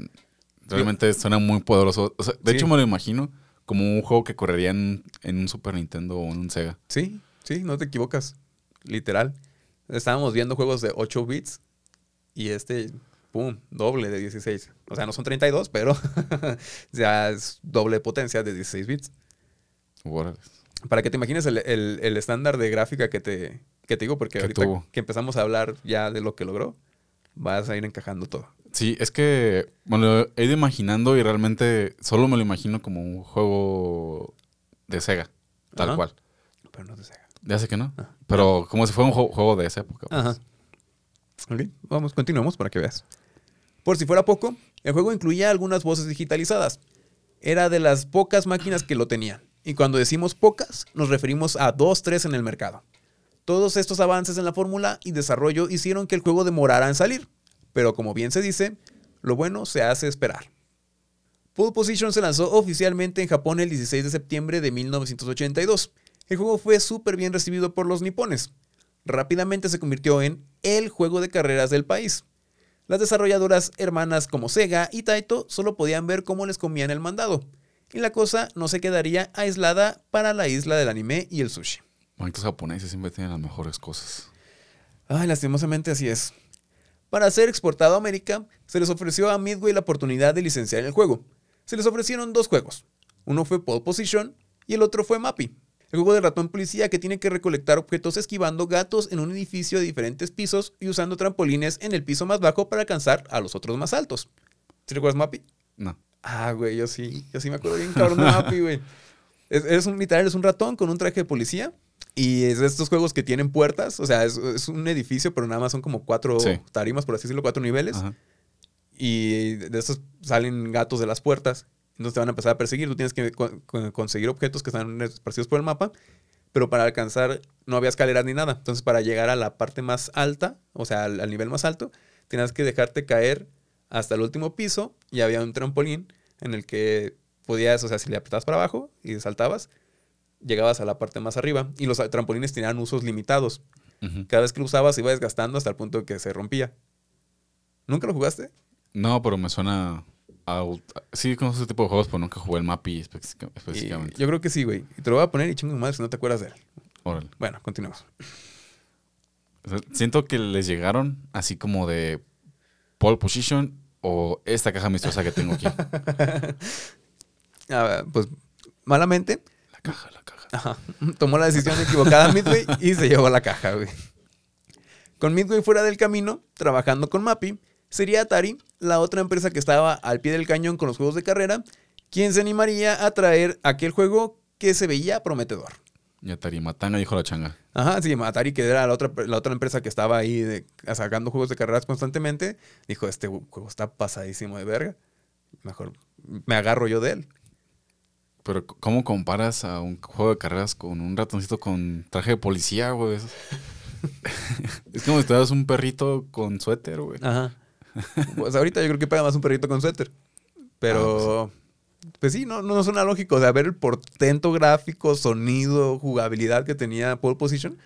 realmente suena muy poderoso. O sea, de Sí. hecho, me lo imagino como un juego que correría en, en un Super Nintendo o en un Sega. Sí, sí, no te equivocas. Literal. Estábamos viendo juegos de 8 bits y este, pum, doble de 16. O sea, no son 32, pero ya es doble potencia de 16 bits. Para que te imagines el, el- el estándar de gráfica que te, que te digo, porque Que ahorita tuvo. que empezamos a hablar ya de lo que logró, vas a ir encajando todo. Sí, es que me lo he ido imaginando y realmente solo me lo imagino como un juego de Sega, tal Ajá. cual. Pero no te Sega. Ya sé que no, pero como si fuera un juego, juego de esa época. pues. Ajá. Ok, vamos, continuamos para que veas. Por si fuera poco, el juego incluía algunas voces digitalizadas. Era de las pocas máquinas que lo tenían. Y cuando decimos pocas, nos referimos a dos, tres en el mercado. Todos estos avances en la fórmula y desarrollo hicieron que el juego demorara en salir, pero como bien se dice, lo bueno se hace esperar. Pole Position se lanzó oficialmente en Japón el 16 de septiembre de 1982. El juego fue súper bien recibido por los nipones. Rápidamente se convirtió en el juego de carreras del país. Las desarrolladoras hermanas como Sega y Taito solo podían ver cómo les comían el mandado, y la cosa no se quedaría aislada para la isla del anime y el sushi. Estos japoneses siempre tienen las mejores cosas. Ay, lastimosamente así es. Para ser exportado a América, se les ofreció a Midway la oportunidad de licenciar el juego. Se les ofrecieron dos juegos. Uno fue Pole Position y el otro fue Mappy. El juego de ratón policía que tiene que recolectar objetos esquivando gatos en un edificio de diferentes pisos y usando trampolines en el piso más bajo para alcanzar a los otros más altos. ¿Sí recuerdas Mappy? No. Ah, güey, yo sí. Yo sí me acuerdo bien cabrón de Mappy, güey. Es, un literal, es un ratón con un traje de policía y es de estos juegos que tienen puertas, o sea, es, un edificio, pero nada más son como cuatro tarimas, por así decirlo, cuatro niveles. Y de estos salen gatos de las puertas. Entonces te van a empezar a perseguir. Tú tienes que conseguir objetos que están esparcidos por el mapa. Pero para alcanzar no había escaleras ni nada. Entonces para llegar a la parte más alta, o sea, al, nivel más alto, tenías que dejarte caer hasta el último piso y había un trampolín en el que podías, o sea, si le apretabas para abajo y saltabas, llegabas a la parte más arriba y los trampolines tenían usos limitados. Cada vez que lo usabas iba desgastando hasta el punto de que se rompía. ¿Nunca lo jugaste? No, pero me suena a... Sí, con ese tipo de juegos, pero nunca jugué el Mappy específicamente. yo creo que sí, güey. Y te lo voy a poner y chingo madre si no te acuerdas de él. Órale. Bueno, continuamos. siento que les llegaron así como de pole position o esta caja misteriosa que tengo aquí. ah, pues malamente caja, la caja. Tomó la decisión equivocada Midway y se llevó la caja, güey. Con Midway fuera del camino, trabajando con Mappy, sería Atari, la otra empresa que estaba al pie del cañón con los juegos de carrera, quien se animaría a traer aquel juego que se veía prometedor. Y Atari Matanga dijo la changa. Ajá, sí, Atari, que era la otra, la otra empresa que estaba ahí sacando juegos de carreras constantemente, dijo, este juego está pasadísimo de verga. Mejor me agarro yo de él. Pero ¿cómo comparas a un juego de carreras con un ratoncito con traje de policía, güey? es como si tuvieras un perrito con suéter, güey. Ajá. Pues ahorita yo creo que pega más un perrito con suéter. Pero, ah, pues, sí. no, no suena lógico. De ver el portento gráfico, sonido, jugabilidad que tenía Pole Position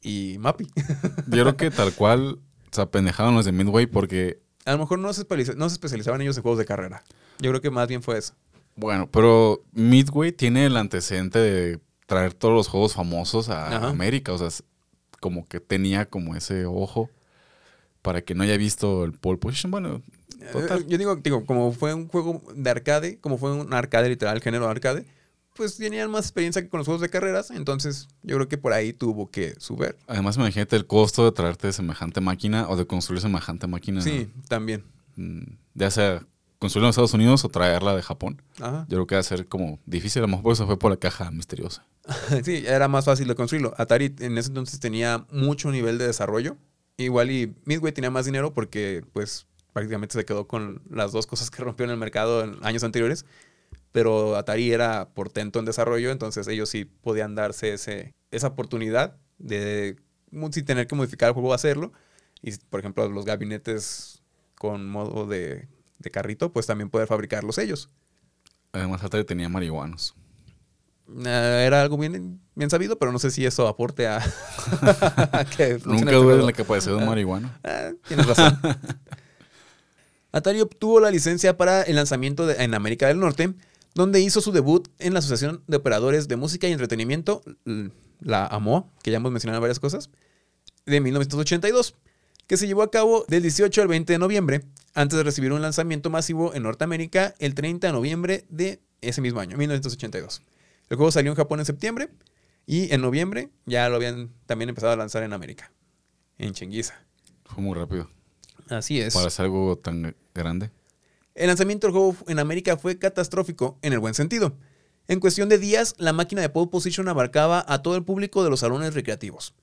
y Mappy. yo creo que tal cual se apendejaron los de Midway porque... A lo mejor no se, no se especializaban ellos en juegos de carrera. Yo creo que más bien fue eso. Bueno, pero Midway tiene el antecedente de traer todos los juegos famosos a América. O sea, como que tenía como ese ojo para que no haya visto el pole position. Bueno, total. Eh, yo digo, digo, como fue un juego de arcade, como fue un arcade literal, género arcade, pues tenían más experiencia que con los juegos de carreras. Entonces, yo creo que por ahí tuvo que subir. Además, imagínate el costo de traerte semejante máquina o de construir semejante máquina. Sí, también. Mm, ya sea construirla en Estados Unidos o traerla de Japón. Yo creo que va a ser como difícil. A lo mejor eso fue por la caja misteriosa. sí, era más fácil de construirlo. Atari en ese entonces tenía mucho nivel de desarrollo. Igual y Midway tenía más dinero porque pues prácticamente se quedó con las dos cosas que rompió en el mercado en años anteriores. Pero Atari era portento en desarrollo, entonces ellos sí podían darse ese, esa oportunidad de, sin tener que modificar el juego, hacerlo. Y por ejemplo, los gabinetes con modo de de carrito, pues también poder fabricarlos ellos. Además, Atari tenía marihuanos. Eh, era algo bien, bien sabido, pero no sé si eso aporte a, que Nunca dudes en la capacidad de un marihuano. Ah, tienes razón. Atari obtuvo la licencia para el lanzamiento en América del Norte, donde hizo su debut en la Asociación de Operadores de Música y Entretenimiento, la AMO, que ya hemos mencionado varias cosas, de 1982 que se llevó a cabo del 18 al 20 de noviembre, antes de recibir un lanzamiento masivo en Norteamérica el 30 de noviembre de ese mismo año, 1982. El juego salió en Japón en septiembre y en noviembre ya lo habían también empezado a lanzar en América, en Chenguiza. Fue muy rápido. Así es. Para hacer algo tan grande. El lanzamiento del juego en América fue catastrófico en el buen sentido. En cuestión de días, la máquina de pole position abarcaba a todo el público de los salones recreativos.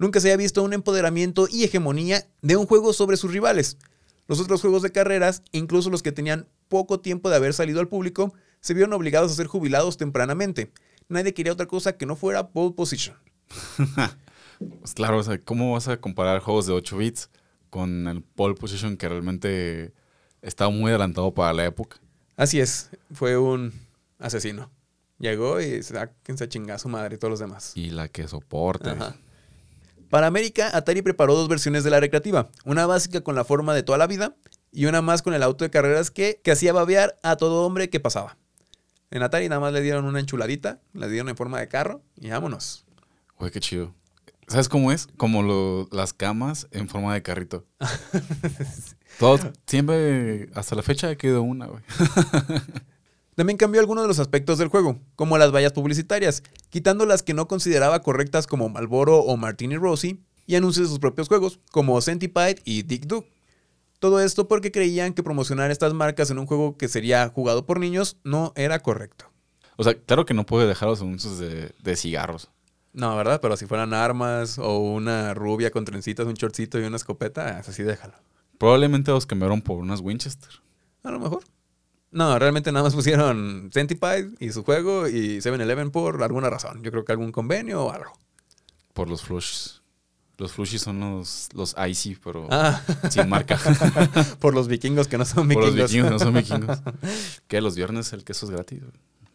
Nunca se había visto un empoderamiento y hegemonía de un juego sobre sus rivales. Los otros juegos de carreras, incluso los que tenían poco tiempo de haber salido al público, se vieron obligados a ser jubilados tempranamente. Nadie quería otra cosa que no fuera pole position. Pues claro, o sea, ¿cómo vas a comparar juegos de 8 bits con el pole position que realmente estaba muy adelantado para la época? Así es, fue un asesino. Llegó y se a chingar a su madre y todos los demás. Y la que soporta. Para América, Atari preparó dos versiones de la recreativa. Una básica con la forma de toda la vida y una más con el auto de carreras que, que hacía babear a todo hombre que pasaba. En Atari nada más le dieron una enchuladita, le dieron en forma de carro y vámonos. Güey, qué chido. ¿Sabes cómo es? Como las camas en forma de carrito. Todo, siempre, hasta la fecha, quedado una, güey. También cambió algunos de los aspectos del juego, como las vallas publicitarias, quitando las que no consideraba correctas como Malboro o Martini Rossi, y anuncios de sus propios juegos, como Centipede y Dick Duck. Todo esto porque creían que promocionar estas marcas en un juego que sería jugado por niños no era correcto. O sea, claro que no puede dejar los anuncios de, de cigarros. No, ¿verdad? Pero si fueran armas o una rubia con trencitas, un shortcito y una escopeta, así déjalo. Probablemente los cambiaron por unas Winchester. A lo mejor. No, realmente nada más pusieron Centipede y su juego y 7-Eleven por alguna razón. Yo creo que algún convenio o algo. Por los flushes. Los flushes son los, los icy, pero ah. sin marca. por los vikingos que no son vikingos. Por los vikingos no son vikingos. ¿Qué? Los viernes el queso es gratis.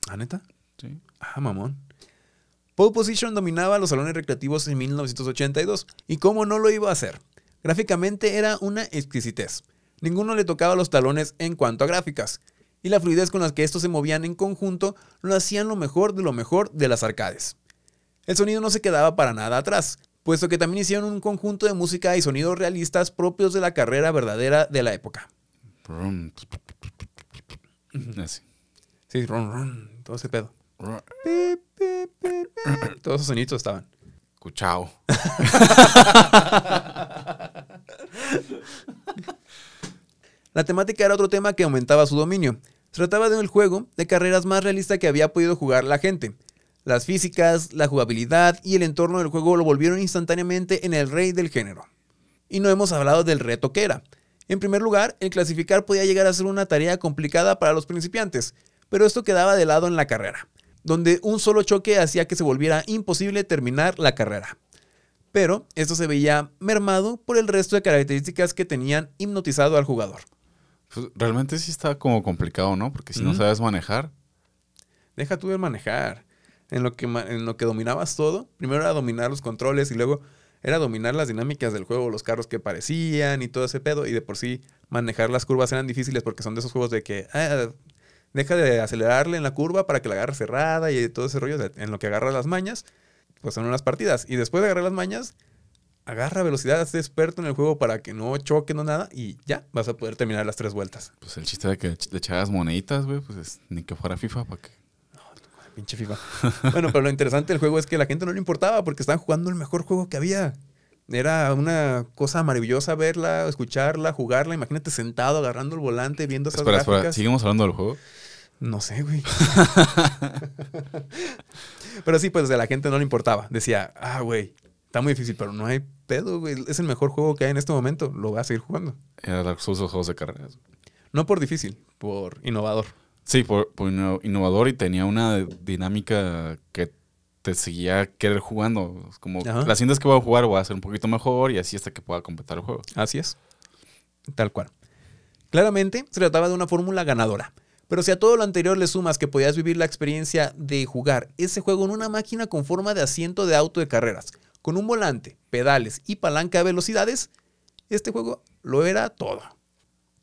¿Ah, neta? Sí. Ah, mamón. Pole Position dominaba los salones recreativos en 1982. ¿Y cómo no lo iba a hacer? Gráficamente era una exquisitez. Ninguno le tocaba los talones en cuanto a gráficas y la fluidez con la que estos se movían en conjunto lo hacían lo mejor de lo mejor de las arcades. El sonido no se quedaba para nada atrás, puesto que también hicieron un conjunto de música y sonidos realistas propios de la carrera verdadera de la época. Sí, todo ese pedo. Todos esos sonidos estaban. Cuchao. La temática era otro tema que aumentaba su dominio. Trataba de un juego de carreras más realista que había podido jugar la gente. Las físicas, la jugabilidad y el entorno del juego lo volvieron instantáneamente en el rey del género. Y no hemos hablado del reto que era. En primer lugar, el clasificar podía llegar a ser una tarea complicada para los principiantes, pero esto quedaba de lado en la carrera, donde un solo choque hacía que se volviera imposible terminar la carrera. Pero esto se veía mermado por el resto de características que tenían hipnotizado al jugador. Pues, realmente sí está como complicado, ¿no? Porque si no sabes manejar. Deja tú de manejar. En lo, que, en lo que dominabas todo, primero era dominar los controles y luego era dominar las dinámicas del juego, los carros que parecían y todo ese pedo. Y de por sí manejar las curvas eran difíciles porque son de esos juegos de que ah, deja de acelerarle en la curva para que la agarre cerrada y todo ese rollo. en lo que agarras las mañas, pues son unas partidas. Y después de agarrar las mañas, agarra velocidad, hazte experto en el juego para que no choque, no nada, y ya vas a poder terminar las tres vueltas. Pues el chiste de que le echabas moneditas, güey, pues es, ni que fuera FIFA, ¿para qué? No, pinche FIFA. bueno, pero lo interesante del juego es que a la gente no le importaba porque estaban jugando el mejor juego que había. Era una cosa maravillosa verla, escucharla, jugarla. Imagínate sentado agarrando el volante, viendo esas espera, gráficas. Espera, ¿seguimos hablando del juego? No sé, güey. pero sí, pues a la gente no le importaba. Decía, ah, güey, está muy difícil, pero no hay pedo, güey. Es el mejor juego que hay en este momento. Lo voy a seguir jugando. Era Dark Souls juegos de carreras. No por difícil, por innovador. Sí, por, innovador y tenía una dinámica que te seguía querer jugando. Como las cintas que voy a jugar voy a hacer un poquito mejor y así hasta que pueda completar el juego. Así es. Tal cual. Claramente se trataba de una fórmula ganadora. Pero si a todo lo anterior le sumas que podías vivir la experiencia de jugar ese juego en una máquina con forma de asiento de auto de carreras, con un volante, pedales y palanca de velocidades, este juego lo era todo.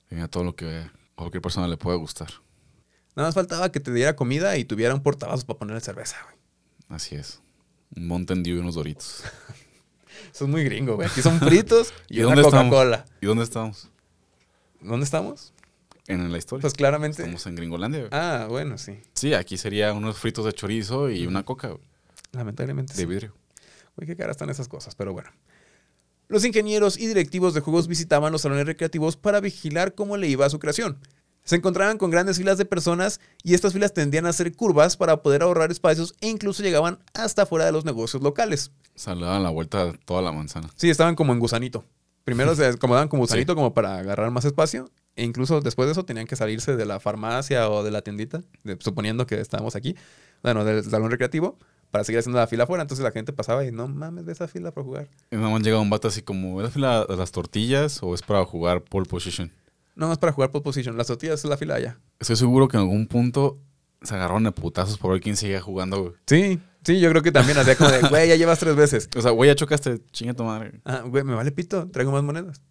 Tenía todo lo que a cualquier persona le puede gustar. Nada más faltaba que te diera comida y tuviera un portavasos para ponerle cerveza, güey. Así es. Un Mountain Dew y unos doritos. Son muy gringo, güey. Aquí son fritos y, ¿Y una Coca-Cola. ¿Y dónde estamos? ¿Dónde estamos? En la historia. Pues claramente. Estamos en Gringolandia. Güey. Ah, bueno, sí. Sí, aquí sería unos fritos de chorizo y una coca. Güey. Lamentablemente. De vidrio. Uy, qué caras están esas cosas, pero bueno. Los ingenieros y directivos de juegos visitaban los salones recreativos para vigilar cómo le iba a su creación. Se encontraban con grandes filas de personas y estas filas tendían a ser curvas para poder ahorrar espacios e incluso llegaban hasta fuera de los negocios locales. O la vuelta toda la manzana. Sí, estaban como en gusanito. Primero se acomodaban como gusanito como para agarrar más espacio e incluso después de eso tenían que salirse de la farmacia o de la tiendita, suponiendo que estábamos aquí, bueno, del salón recreativo, para seguir haciendo la fila afuera. Entonces la gente pasaba y no mames, ve esa fila para jugar. Y nada más llega un vato así como, ¿es la fila de las tortillas o es para jugar pole position? No, es para jugar pole position. Las tortillas es la fila allá. Estoy seguro que en algún punto se agarraron de putazos por ver quién seguía jugando, güey. Sí, sí, yo creo que también hacía como de, güey, ya llevas tres veces. O sea, güey, ya chocaste, chinga tu madre. Ah, güey, me vale pito, traigo más monedas.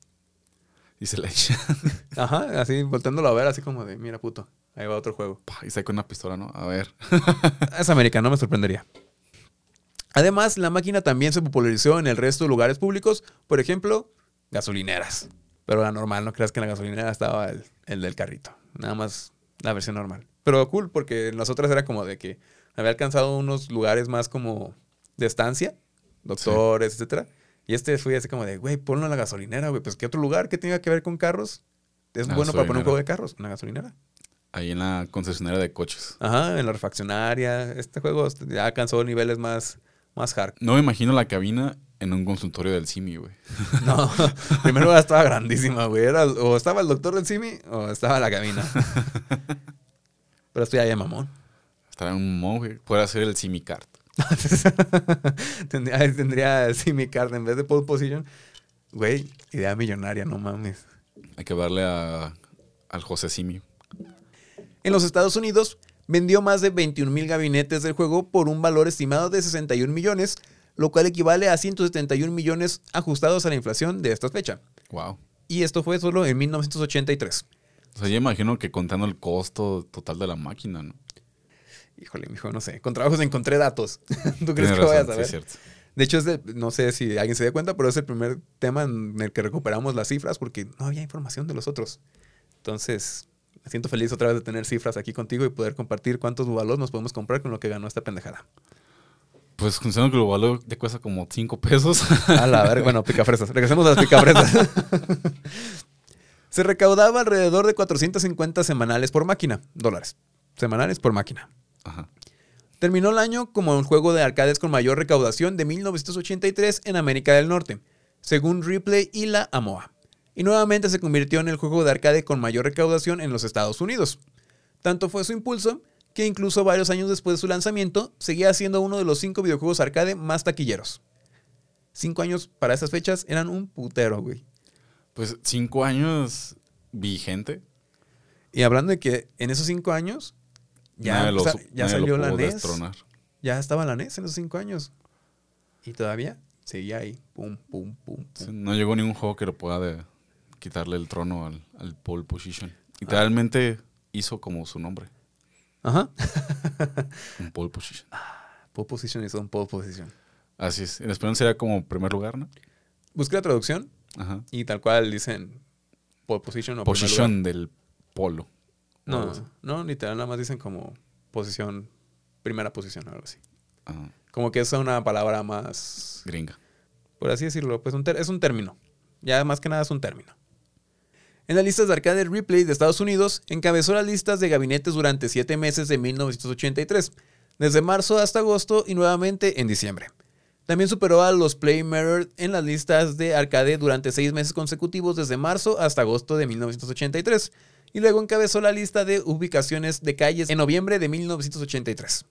Y se le echa. Ajá, así volteándolo a ver, así como de, mira, puto, ahí va otro juego. Y saca una pistola, ¿no? A ver. Es americano, no me sorprendería. Además, la máquina también se popularizó en el resto de lugares públicos, por ejemplo, gasolineras. Pero la normal, no creas que en la gasolinera estaba el, el del carrito. Nada más la versión normal. Pero cool, porque en las otras era como de que había alcanzado unos lugares más como de estancia, doctores, etcétera. Y este fue así como de, güey, ponlo en la gasolinera, güey. Pues, ¿qué otro lugar que tenga que ver con carros? Es La bueno para poner un juego de carros, una gasolinera. Ahí en la concesionaria de coches. Ajá, en la refaccionaria. Este juego ya alcanzó niveles más, más hard. No me imagino la cabina en un consultorio del CIMI, güey. No, primero estaba grandísima, güey. Era, o estaba el doctor del Simi o estaba la cabina. Pero estoy ahí, mamón. Estar en un monje. Puede hacer el CIMI Card. tendría, tendría Simi Card en vez de pole position. Güey, idea millonaria, no mames. Hay que darle a, al José Simi. En los Estados Unidos vendió más de 21 mil gabinetes del juego por un valor estimado de 61 millones, lo cual equivale a 171 millones ajustados a la inflación de esta fecha. Wow. Y esto fue solo en 1983. O sea, yo imagino que contando el costo total de la máquina, ¿no? Híjole, mijo, no sé. Con trabajos encontré datos. ¿Tú crees Tienes que vayas a sí, ver? es cierto. De hecho, es de- no sé si alguien se dio cuenta, pero es el primer tema en el que recuperamos las cifras porque no había información de los otros. Entonces, me siento feliz otra vez de tener cifras aquí contigo y poder compartir cuántos bubalos nos podemos comprar con lo que ganó esta pendejada. Pues considerando que el valor te cuesta como 5 pesos. A la verga, bueno, picafresas. Regresemos a las picafresas. Se recaudaba alrededor de 450 semanales por máquina, dólares. Semanales por máquina. Ajá. Terminó el año como el juego de arcades con mayor recaudación de 1983 en América del Norte, según Ripley y la AMOA. Y nuevamente se convirtió en el juego de arcade con mayor recaudación en los Estados Unidos. Tanto fue su impulso que incluso varios años después de su lanzamiento seguía siendo uno de los cinco videojuegos arcade más taquilleros. Cinco años para esas fechas eran un putero, güey. Pues 5 años vigente. Y hablando de que en esos cinco años ya, lo ya salió la NES. destronar. Ya estaba la NES en esos cinco años. Y todavía seguía ahí. Pum, pum, pum, pum. Sí, No llegó ningún juego que lo pueda de- quitarle el trono al, al pole position. Literalmente hizo como su nombre, Ajá. un pole position. Pole position is on pole position. Así es. En español sería como primer lugar, ¿no? Busqué la traducción Ajá. y tal cual dicen pole position o. Position del polo. o No, no, literal, nada más dicen como posición, primera posición, algo así. Ajá. Como que es una palabra más, Gringa. por así decirlo, pues un ter- es un término. Ya más que nada es un término. En las listas de arcade Replay de Estados Unidos, encabezó las listas de gabinetes durante siete meses de 1983, desde marzo hasta agosto y nuevamente en diciembre. También superó a los Play Mirror en las listas de arcade durante seis meses consecutivos desde marzo hasta agosto de 1983, y luego encabezó la lista de ubicaciones de calles en noviembre de 1983.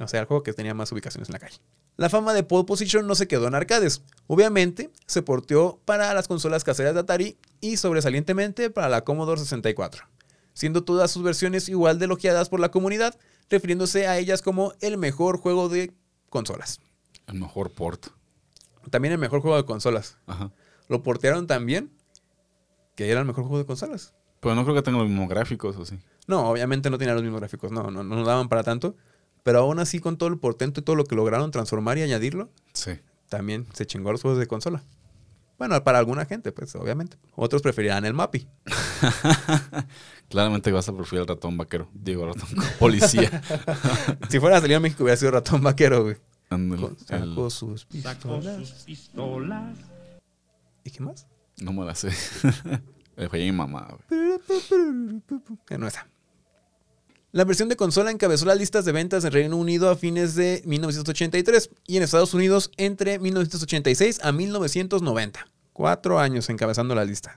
O sea, el juego que tenía más ubicaciones en la calle. La fama de Pole Position no se quedó en arcades. Obviamente, se porteó para las consolas caseras de Atari y sobresalientemente para la Commodore 64, siendo todas sus versiones igual de elogiadas por la comunidad, refiriéndose a ellas como el mejor juego de consolas. El mejor port. También el mejor juego de consolas. Ajá. Lo portearon también que era el mejor juego de consolas. Pero no creo que tenga los mismos gráficos, ¿o sí? No, obviamente no tenía los mismos gráficos, no, no, no daban para tanto. Pero aún así, con todo el portento y todo lo que lograron transformar y añadirlo, Sí. También se chingó los juegos de consola. Bueno, para alguna gente, pues, obviamente. Otros preferirán el MAPI. Claramente vas a preferir el ratón vaquero. Digo, ratón policía. si fuera a salir a México, hubiera sido ratón vaquero, güey. Ándale, Con- el- Sacó sus Sacó pistolas. sus pistolas. ¿Y qué más? No me la sé. Le fallé a mi mamá, güey. Que no esa. La versión de consola encabezó las listas de ventas en Reino Unido a fines de 1983 y en Estados Unidos entre 1986 a 1990. Cuatro años encabezando la lista.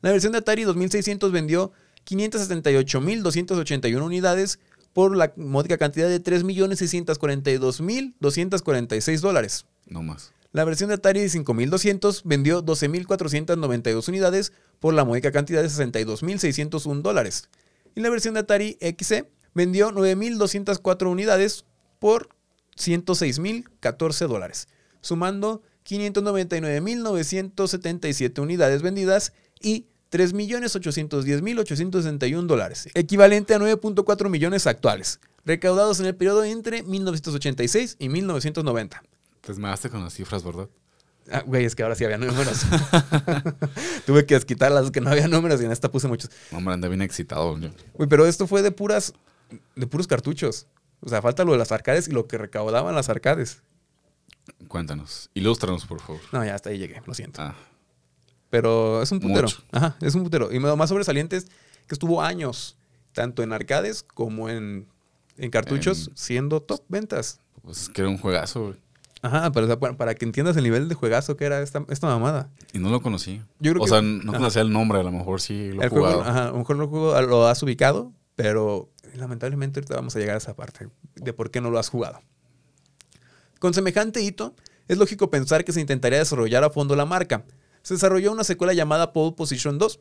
La versión de Atari 2600 vendió 578.281 unidades por la módica cantidad de 3.642.246 dólares. No más. La versión de Atari 5200 vendió 12.492 unidades por la módica cantidad de 62.601 dólares. Y la versión de Atari XC vendió 9.204 unidades por 106.014 dólares, sumando 599.977 unidades vendidas y 3.810.861 dólares, equivalente a 9.4 millones actuales, recaudados en el periodo entre 1986 y 1990. Te esmeraste con las cifras, ¿verdad? Ah, güey, es que ahora sí había números. Tuve que quitar las que no había números y en esta puse muchos. Hombre, anda bien excitado. Güey, pero esto fue de puras, de puros cartuchos. O sea, falta lo de las arcades y lo que recaudaban las arcades. Cuéntanos, ilústranos, por favor. No, ya hasta ahí llegué, lo siento. Ah. Pero es un putero. Ajá, es un putero. Y lo más sobresaliente es que estuvo años, tanto en arcades como en, cartuchos, siendo top ventas. Pues es que era un juegazo, güey. Ajá, pero para, que entiendas el nivel de juegazo que era esta, esta mamada. Y no lo conocí. o sea, no conocía el nombre, a lo mejor sí lo he jugado. ajá, a lo mejor lo, lo has ubicado, pero lamentablemente ahorita vamos a llegar a esa parte de por qué no lo has jugado. Con semejante hito, es lógico pensar que se intentaría desarrollar a fondo la marca. Se desarrolló una secuela llamada Pole Position 2,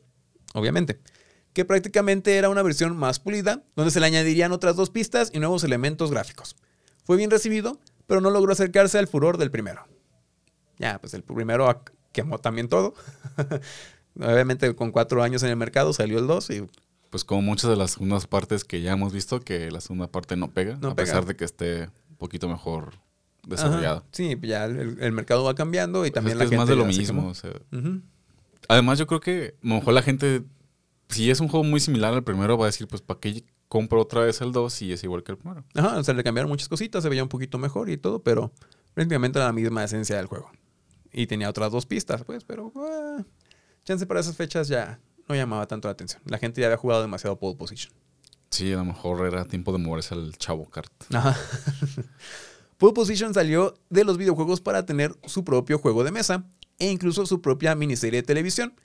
obviamente, que prácticamente era una versión más pulida, donde se le añadirían otras dos pistas y nuevos elementos gráficos. Fue bien recibido, pero no logró acercarse al furor del primero. Ya, pues el primero quemó también todo. obviamente con cuatro años en el mercado salió el 2 y pues como muchas de las segundas partes que ya hemos visto, que la segunda parte no pega, a pesar de que esté un poquito mejor desarrollado. Sí, ya el, mercado va cambiando y pues también la es gente... Es más de lo mismo. Además, yo creo que a lo mejor la gente, si es un juego muy similar al primero, va a decir, pues, ¿para qué compro otra vez el 2 si es igual que el primero? Ajá, o sea, le cambiaron muchas cositas, se veía un poquito mejor y todo, pero prácticamente la misma esencia del juego. Y tenía otras dos pistas, pues, pero... Uh, chance para esas fechas ya no llamaba tanto la atención. La gente ya había jugado demasiado pole position. Sí, a lo mejor era tiempo de moverse al chavo kart. Ajá. Pole Position salió de los videojuegos para tener su propio juego de mesa e incluso su propia miniserie de televisión,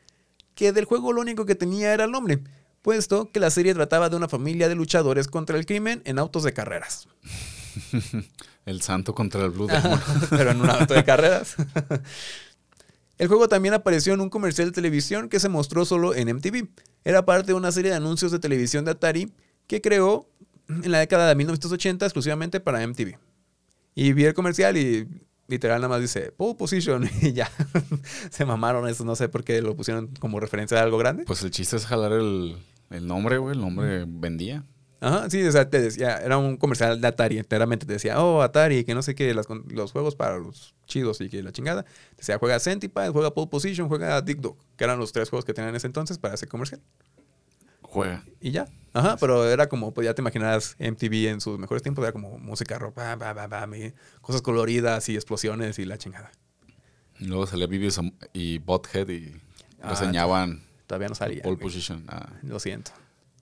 que del juego lo único que tenía era el nombre, puesto que la serie trataba de una familia de luchadores contra el crimen en autos de carreras. el santo contra el Blue Pero en un auto de carreras. el juego también apareció en un comercial de televisión que se mostró solo en MTV. Era parte de una serie de anuncios de televisión de Atari que creó en la década de 1980 exclusivamente para MTV. Y vi el comercial y literal nada más dice pole position y ya se mamaron eso, no sé por qué lo pusieron como referencia a algo grande. Pues el chiste es jalar el, nombre, güey, el nombre vendía. Ajá, sí, o sea, te decía, era un comercial de Atari, enteramente te decía, oh, Atari, que no sé qué, los juegos para los chidos y que la chingada. Te decía, juega Centipede, juega Pole Position, juega Dick Dog, que eran los tres juegos que tenían en ese entonces para ese comercial juega. Y ya. Ajá, pero era como, pues ya te imaginas MTV en sus mejores tiempos, era como música ropa, cosas coloridas y explosiones y la chingada. Y luego salía Vivius y Bothead y ah, reseñaban. Todavía no salía. Pole position. Ah. Lo siento.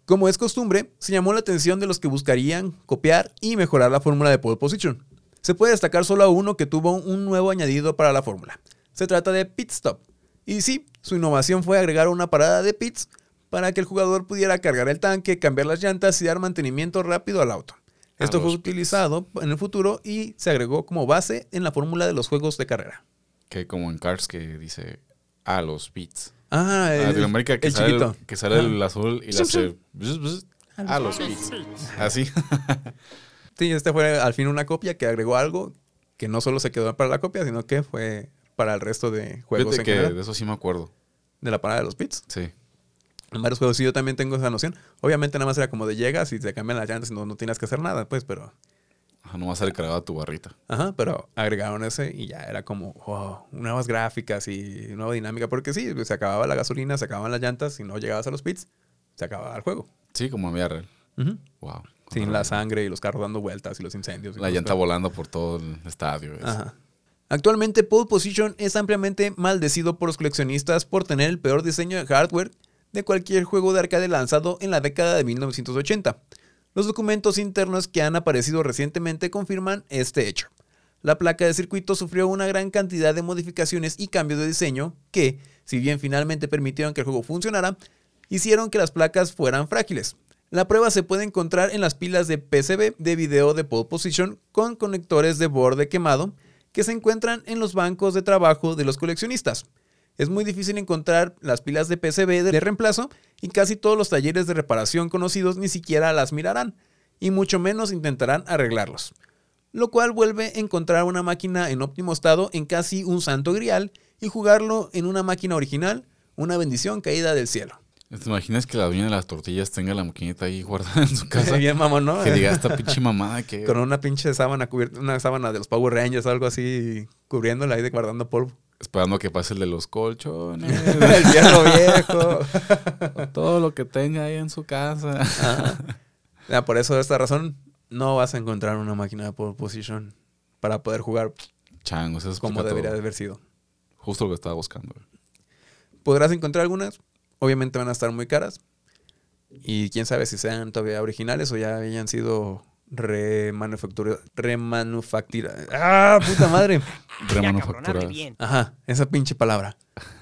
Como es costumbre, se llamó la atención de los que buscarían copiar y mejorar la fórmula de pole position. Se puede destacar solo a uno que tuvo un nuevo añadido para la fórmula. Se trata de Pit Stop. Y sí, su innovación fue agregar una parada de pits para que el jugador pudiera cargar el tanque, cambiar las llantas y dar mantenimiento rápido al auto. Esto fue utilizado en el futuro y se agregó como base en la fórmula de los juegos de carrera. Que como en Cars que dice a los beats. Ah, el, América que sale, el, que sale el azul y le hace a los beats. Así. sí, este fue al fin una copia que agregó algo que no solo se quedó para la copia, sino que fue para el resto de juegos. Fíjate que de eso sí me acuerdo. ¿De la parada de los beats? Sí en varios juegos sí yo también tengo esa noción. Obviamente nada más era como de llegas y te cambian las llantas y no, no tienes que hacer nada, pues, pero... Ajá, no va a ser cargado tu barrita. Ajá, pero agregaron ese y ya era como, wow, nuevas gráficas y nueva dinámica, porque sí, se acababa la gasolina, se acababan las llantas y no llegabas a los pits, se acababa el juego. Sí, como en Villarreal. Wow. Sin la sangre y los carros dando vueltas y los incendios. la llanta volando por todo el estadio. Ajá. Actualmente Pole Position es ampliamente maldecido por los coleccionistas por tener el peor diseño de hardware de cualquier juego de arcade lanzado en la década de 1980. Los documentos internos que han aparecido recientemente confirman este hecho. La placa de circuito sufrió una gran cantidad de modificaciones y cambios de diseño que, si bien finalmente permitieron que el juego funcionara, hicieron que las placas fueran frágiles. La prueba se puede encontrar en las pilas de PCB de video de pole position con conectores de borde quemado que se encuentran en los bancos de trabajo de los coleccionistas. Es muy difícil encontrar las pilas de PCB de reemplazo y casi todos los talleres de reparación conocidos ni siquiera las mirarán, y mucho menos intentarán arreglarlos. Lo cual vuelve a encontrar una máquina en óptimo estado en casi un santo grial y jugarlo en una máquina original, una bendición caída del cielo. ¿Te imaginas que la dueña de las tortillas tenga la maquinita ahí guardada en su casa? Bien, mamá, ¿no? Que diga esta pinche mamada que. Con una pinche sábana cubierta, una sábana de los Power Rangers o algo así, cubriéndola ahí de guardando polvo. Esperando que pase el de los colchones. el viejo viejo. Todo lo que tenga ahí en su casa. Ya, por eso, de esta razón, no vas a encontrar una máquina de pole position para poder jugar Changos, eso como debería todo. haber sido. Justo lo que estaba buscando. Podrás encontrar algunas, obviamente van a estar muy caras. Y quién sabe si sean todavía originales o ya hayan sido remanufactura- remanufacturadas. ¡Ah, puta madre! Remanufacturadas. Ajá, esa pinche palabra.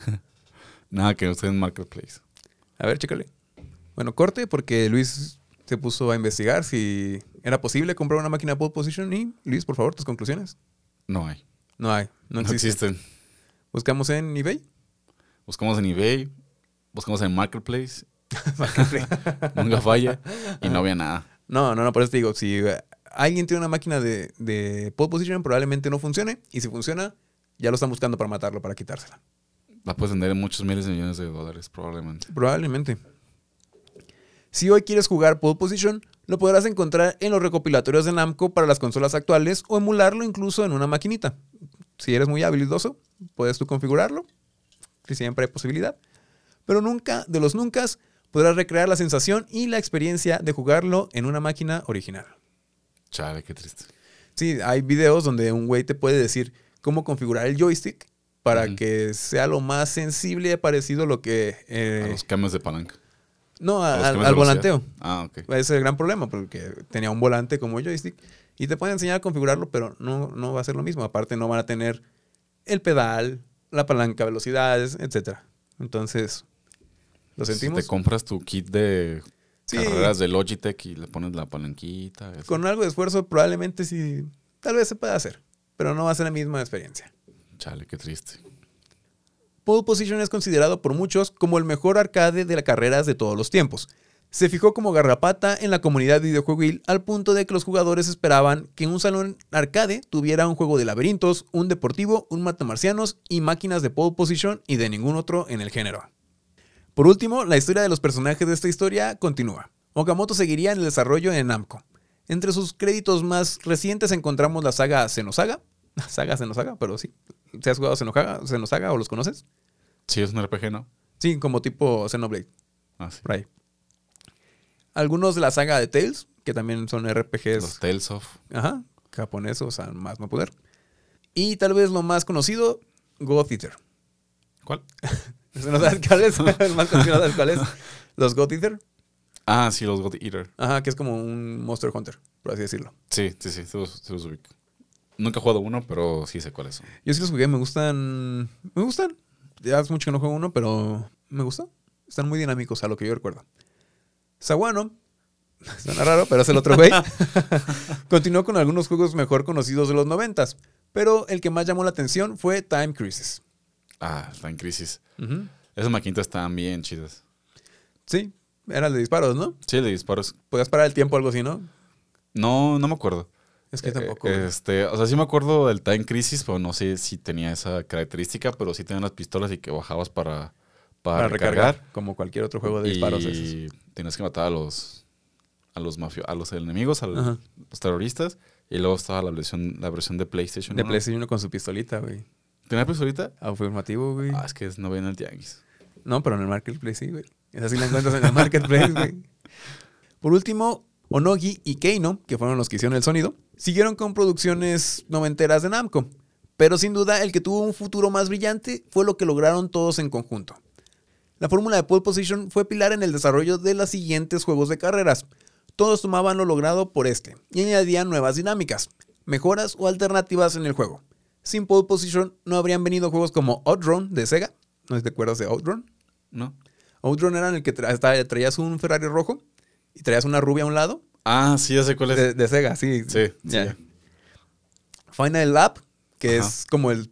Nada que no esté en Marketplace. A ver, chécale. Bueno, corte porque Luis se puso a investigar si era posible comprar una máquina de pole position. Y Luis, por favor, tus conclusiones. No hay. No hay, no, No, existe. existen. Buscamos en eBay. Buscamos en eBay, buscamos en Marketplace, nunca falla y no había nada. No, no, no, por eso te digo, si eh, alguien tiene una máquina de, de pole position, probablemente no funcione. Y si funciona, ya lo están buscando para matarlo, para quitársela. La puedes vender en muchos miles de millones de dólares, probablemente. Probablemente. Si hoy quieres jugar pole position, lo podrás encontrar en los recopilatorios de Namco para las consolas actuales o emularlo incluso en una maquinita. Si eres muy habilidoso, puedes tú configurarlo. Que siempre hay posibilidad. Pero nunca, de los nunca, podrás recrear la sensación y la experiencia de jugarlo en una máquina original. Chale, qué triste. Sí, hay videos donde un güey te puede decir cómo configurar el joystick para que sea lo más sensible y parecido a lo que... eh, A los cambios de palanca. no, a a- los al, volanteo. Ah, ok. Ese es el gran problema porque tenía un volante como joystick y te pueden enseñar a configurarlo, pero no, no va a ser lo mismo. Aparte no van a tener el pedal, la palanca, velocidades, etcétera. Entonces, lo Si te compras tu kit de Sí. carreras de Logitech y le pones la palanquita. eso. Con algo de esfuerzo probablemente sí, tal vez se pueda hacer, pero no va a ser la misma experiencia. Chale, qué triste. Pole Position es considerado por muchos como el mejor arcade de las carreras de todos los tiempos. Se fijó como garrapata en la comunidad videojueguil al punto de que los jugadores esperaban que un salón arcade tuviera un juego de laberintos, un deportivo, un matamarcianos y máquinas de pole position y de ningún otro en el género. Por último, la historia de los personajes de esta historia continúa. Okamoto seguiría en el desarrollo en Namco. Entre sus créditos más recientes encontramos la saga Xenosaga. Saga Xenosaga, pero sí. ¿Se has jugado Xenosaga, Xenosaga o los conoces? Sí, es un RPG, ¿no? Sí, como tipo Xenoblade, Ah, sí. ahí. Algunos de la saga de Tales, que también son RPGs, Los Tales of. ajá, japoneses, o sea, más no poder. Y tal vez lo más conocido, God Eater. ¿Cuál? ¿No sabes más conocido, ¿sabes cuál es? Los God Eater. Ah, sí, los God Eater. Ajá, que es como un Monster Hunter, por así decirlo. Sí, sí, sí, se los, se los ubico. Nunca he jugado uno, pero sí sé cuáles son. Yo sí los jugué, me gustan. Me gustan. Ya hace mucho que no juego uno, pero me gustó. Están muy dinámicos a lo que yo recuerdo. Sawano, suena raro, pero es el otro güey. Continuó con algunos juegos mejor conocidos de los noventas, pero el que más llamó la atención fue Time Crisis. Ah, está en crisis. Ujú. Esas maquinitas están bien chidas. Sí, era el de disparos, ¿no? Sí, de disparos. Podías parar el tiempo o algo así, ¿no? No, no me acuerdo. Es que Eh, tampoco. Este, o sea, sí me acuerdo del Time Crisis, pero no sé si tenía esa característica, pero sí tenía las pistolas y que bajabas para, para, para recargar. recargar, como cualquier otro juego de disparos. esos. y tenías que matar a los a los mafio a los enemigos, a los terroristas. Y luego estaba la versión, la versión de PlayStation. De. PlayStation 1 con su pistolita, güey. ¿Tenía pistolita? Afirmativo, güey. Ah, es que no ven el tianguis. No, pero en el Marketplace sí, güey. Esa sí la encuentras en el Marketplace, güey. Por último, Onogi y Keino, que fueron los que hicieron el sonido, siguieron con producciones noventeras de Namco. Pero sin duda, el que tuvo un futuro más brillante fue lo que lograron todos en conjunto. La fórmula de pole position fue pilar en el desarrollo de los siguientes juegos de carreras. Todos tomaban lo logrado por este y añadían nuevas dinámicas, mejoras o alternativas en el juego. Sin pole position no habrían venido juegos como Outrun de Sega. ¿No sé si te acuerdas de Outrun? ¿No? Outrun era en el que tra- traías un Ferrari rojo y traías una rubia a un lado. Ah, sí, ya sé cuál es. De, de Sega, sí. Sí. Final Lap, que Ajá. es como el,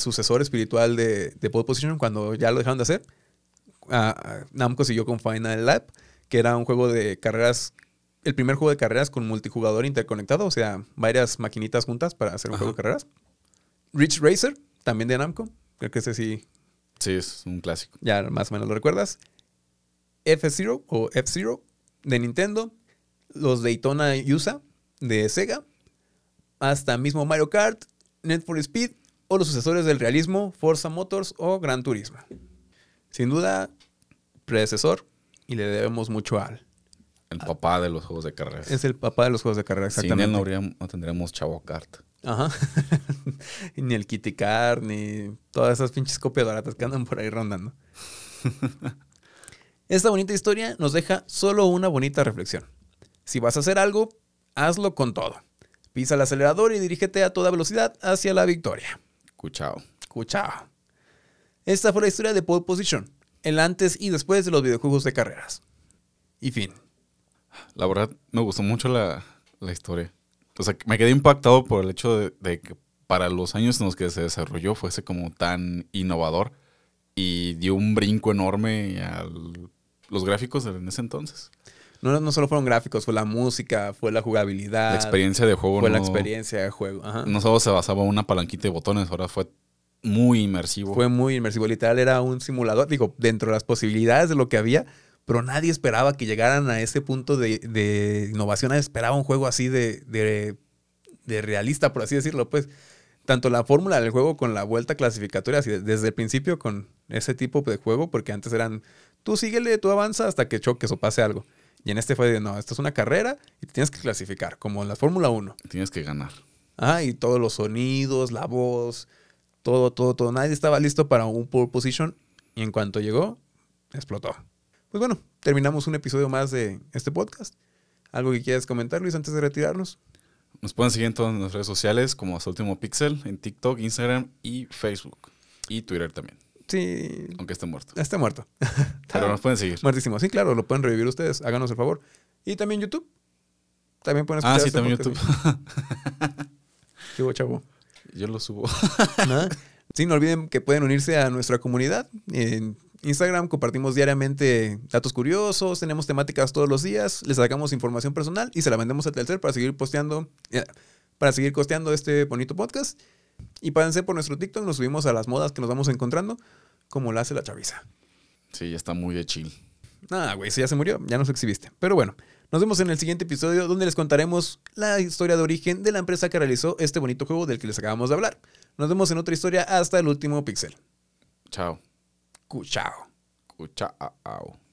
sucesor espiritual de, de Pole Position cuando ya lo dejaron de hacer. Ah, ah, Namco siguió con Final Lap, que era un juego de carreras, el primer juego de carreras con multijugador interconectado, o sea, varias maquinitas juntas para hacer un Ajá. juego de carreras. Ridge Racer, también de Namco, creo que ese sí, Sí, es un clásico. ya más o menos lo recuerdas. F-Zero o F-Zero de Nintendo. Los Daytona USA de Sega. Hasta mismo Mario Kart, Need for Speed o los sucesores del realismo, Forza Motors o Gran Turismo. Sin duda, predecesor y le debemos mucho Al. El papá de los juegos de carreras. Es el papá de los juegos de carrera, Sin exactamente. él no, habría- no tendríamos Chavo Kart. Ajá. ni el Kitty Car, ni todas esas pinches copias baratas que andan por ahí rondando. Esta bonita historia nos deja solo una bonita reflexión. Si vas a hacer algo, hazlo con todo. Pisa el acelerador y dirígete a toda velocidad hacia la victoria. Cuchao. Cuchao. Esta fue la historia de Pole Position, el antes y después de los videojuegos de carreras. Y fin. La verdad, me gustó mucho la, la historia. O sea, me quedé impactado por el hecho de, de que para los años en los que se desarrolló fuese como tan innovador y dio un brinco enorme a los gráficos en ese entonces. No, no solo fueron gráficos, fue la música, fue la jugabilidad. La experiencia de juego Fue no, la experiencia de juego. Ajá. no solo se basaba en una palanquita de botones, ahora fue muy inmersivo. Fue muy inmersivo. Literal, era un simulador. Digo, dentro de las posibilidades de lo que había, pero nadie esperaba que llegaran a ese punto de, de innovación. Nadie esperaba un juego así de, de, de realista, por así decirlo. Pues, tanto la fórmula del juego con la vuelta clasificatoria, así, desde el principio con ese tipo de juego, porque antes eran tú síguele, tú avanza hasta que choques o pase algo. Y en este fue de, no, esto es una carrera y te tienes que clasificar, como en la Fórmula 1. Tienes que ganar. Ah, y todos los sonidos, la voz, todo, todo, todo. Nadie estaba listo para un pole position y en cuanto llegó, explotó. Pues bueno, terminamos un episodio más de este podcast. ¿Algo que quieras comentar, Luis, antes de retirarnos? Nos pueden seguir en todas nuestras redes sociales como Hasta Último Pixel, en TikTok, Instagram y Facebook. Y Twitter también, Sí, aunque esté muerto. está muerto. Pero nos pueden seguir. Muertísimo. Sí, claro, lo pueden revivir ustedes. Háganos el favor. Y también YouTube. También pueden escuchar Ah, sí, este también podcast. YouTube. ¿Qué hubo, chavo? Yo lo subo. Nada. Sí, no olviden que pueden unirse a nuestra comunidad. En Instagram compartimos diariamente datos curiosos, tenemos temáticas todos los días, les sacamos información personal y se la vendemos a Telcel para seguir posteando, eh, para seguir costeando este bonito podcast. Y pásense por nuestro TikTok, nos subimos a las modas que nos vamos encontrando, como la hace la chaviza. Sí, ya está muy de chill. Nada, güey, eso ya se murió, ya nos exhibiste. Pero bueno, nos vemos en el siguiente episodio donde les contaremos la historia de origen de la empresa que realizó este bonito juego del que les acabamos de hablar. Nos vemos en otra historia hasta el último pixel. Chao. Cuchao. Cuchao.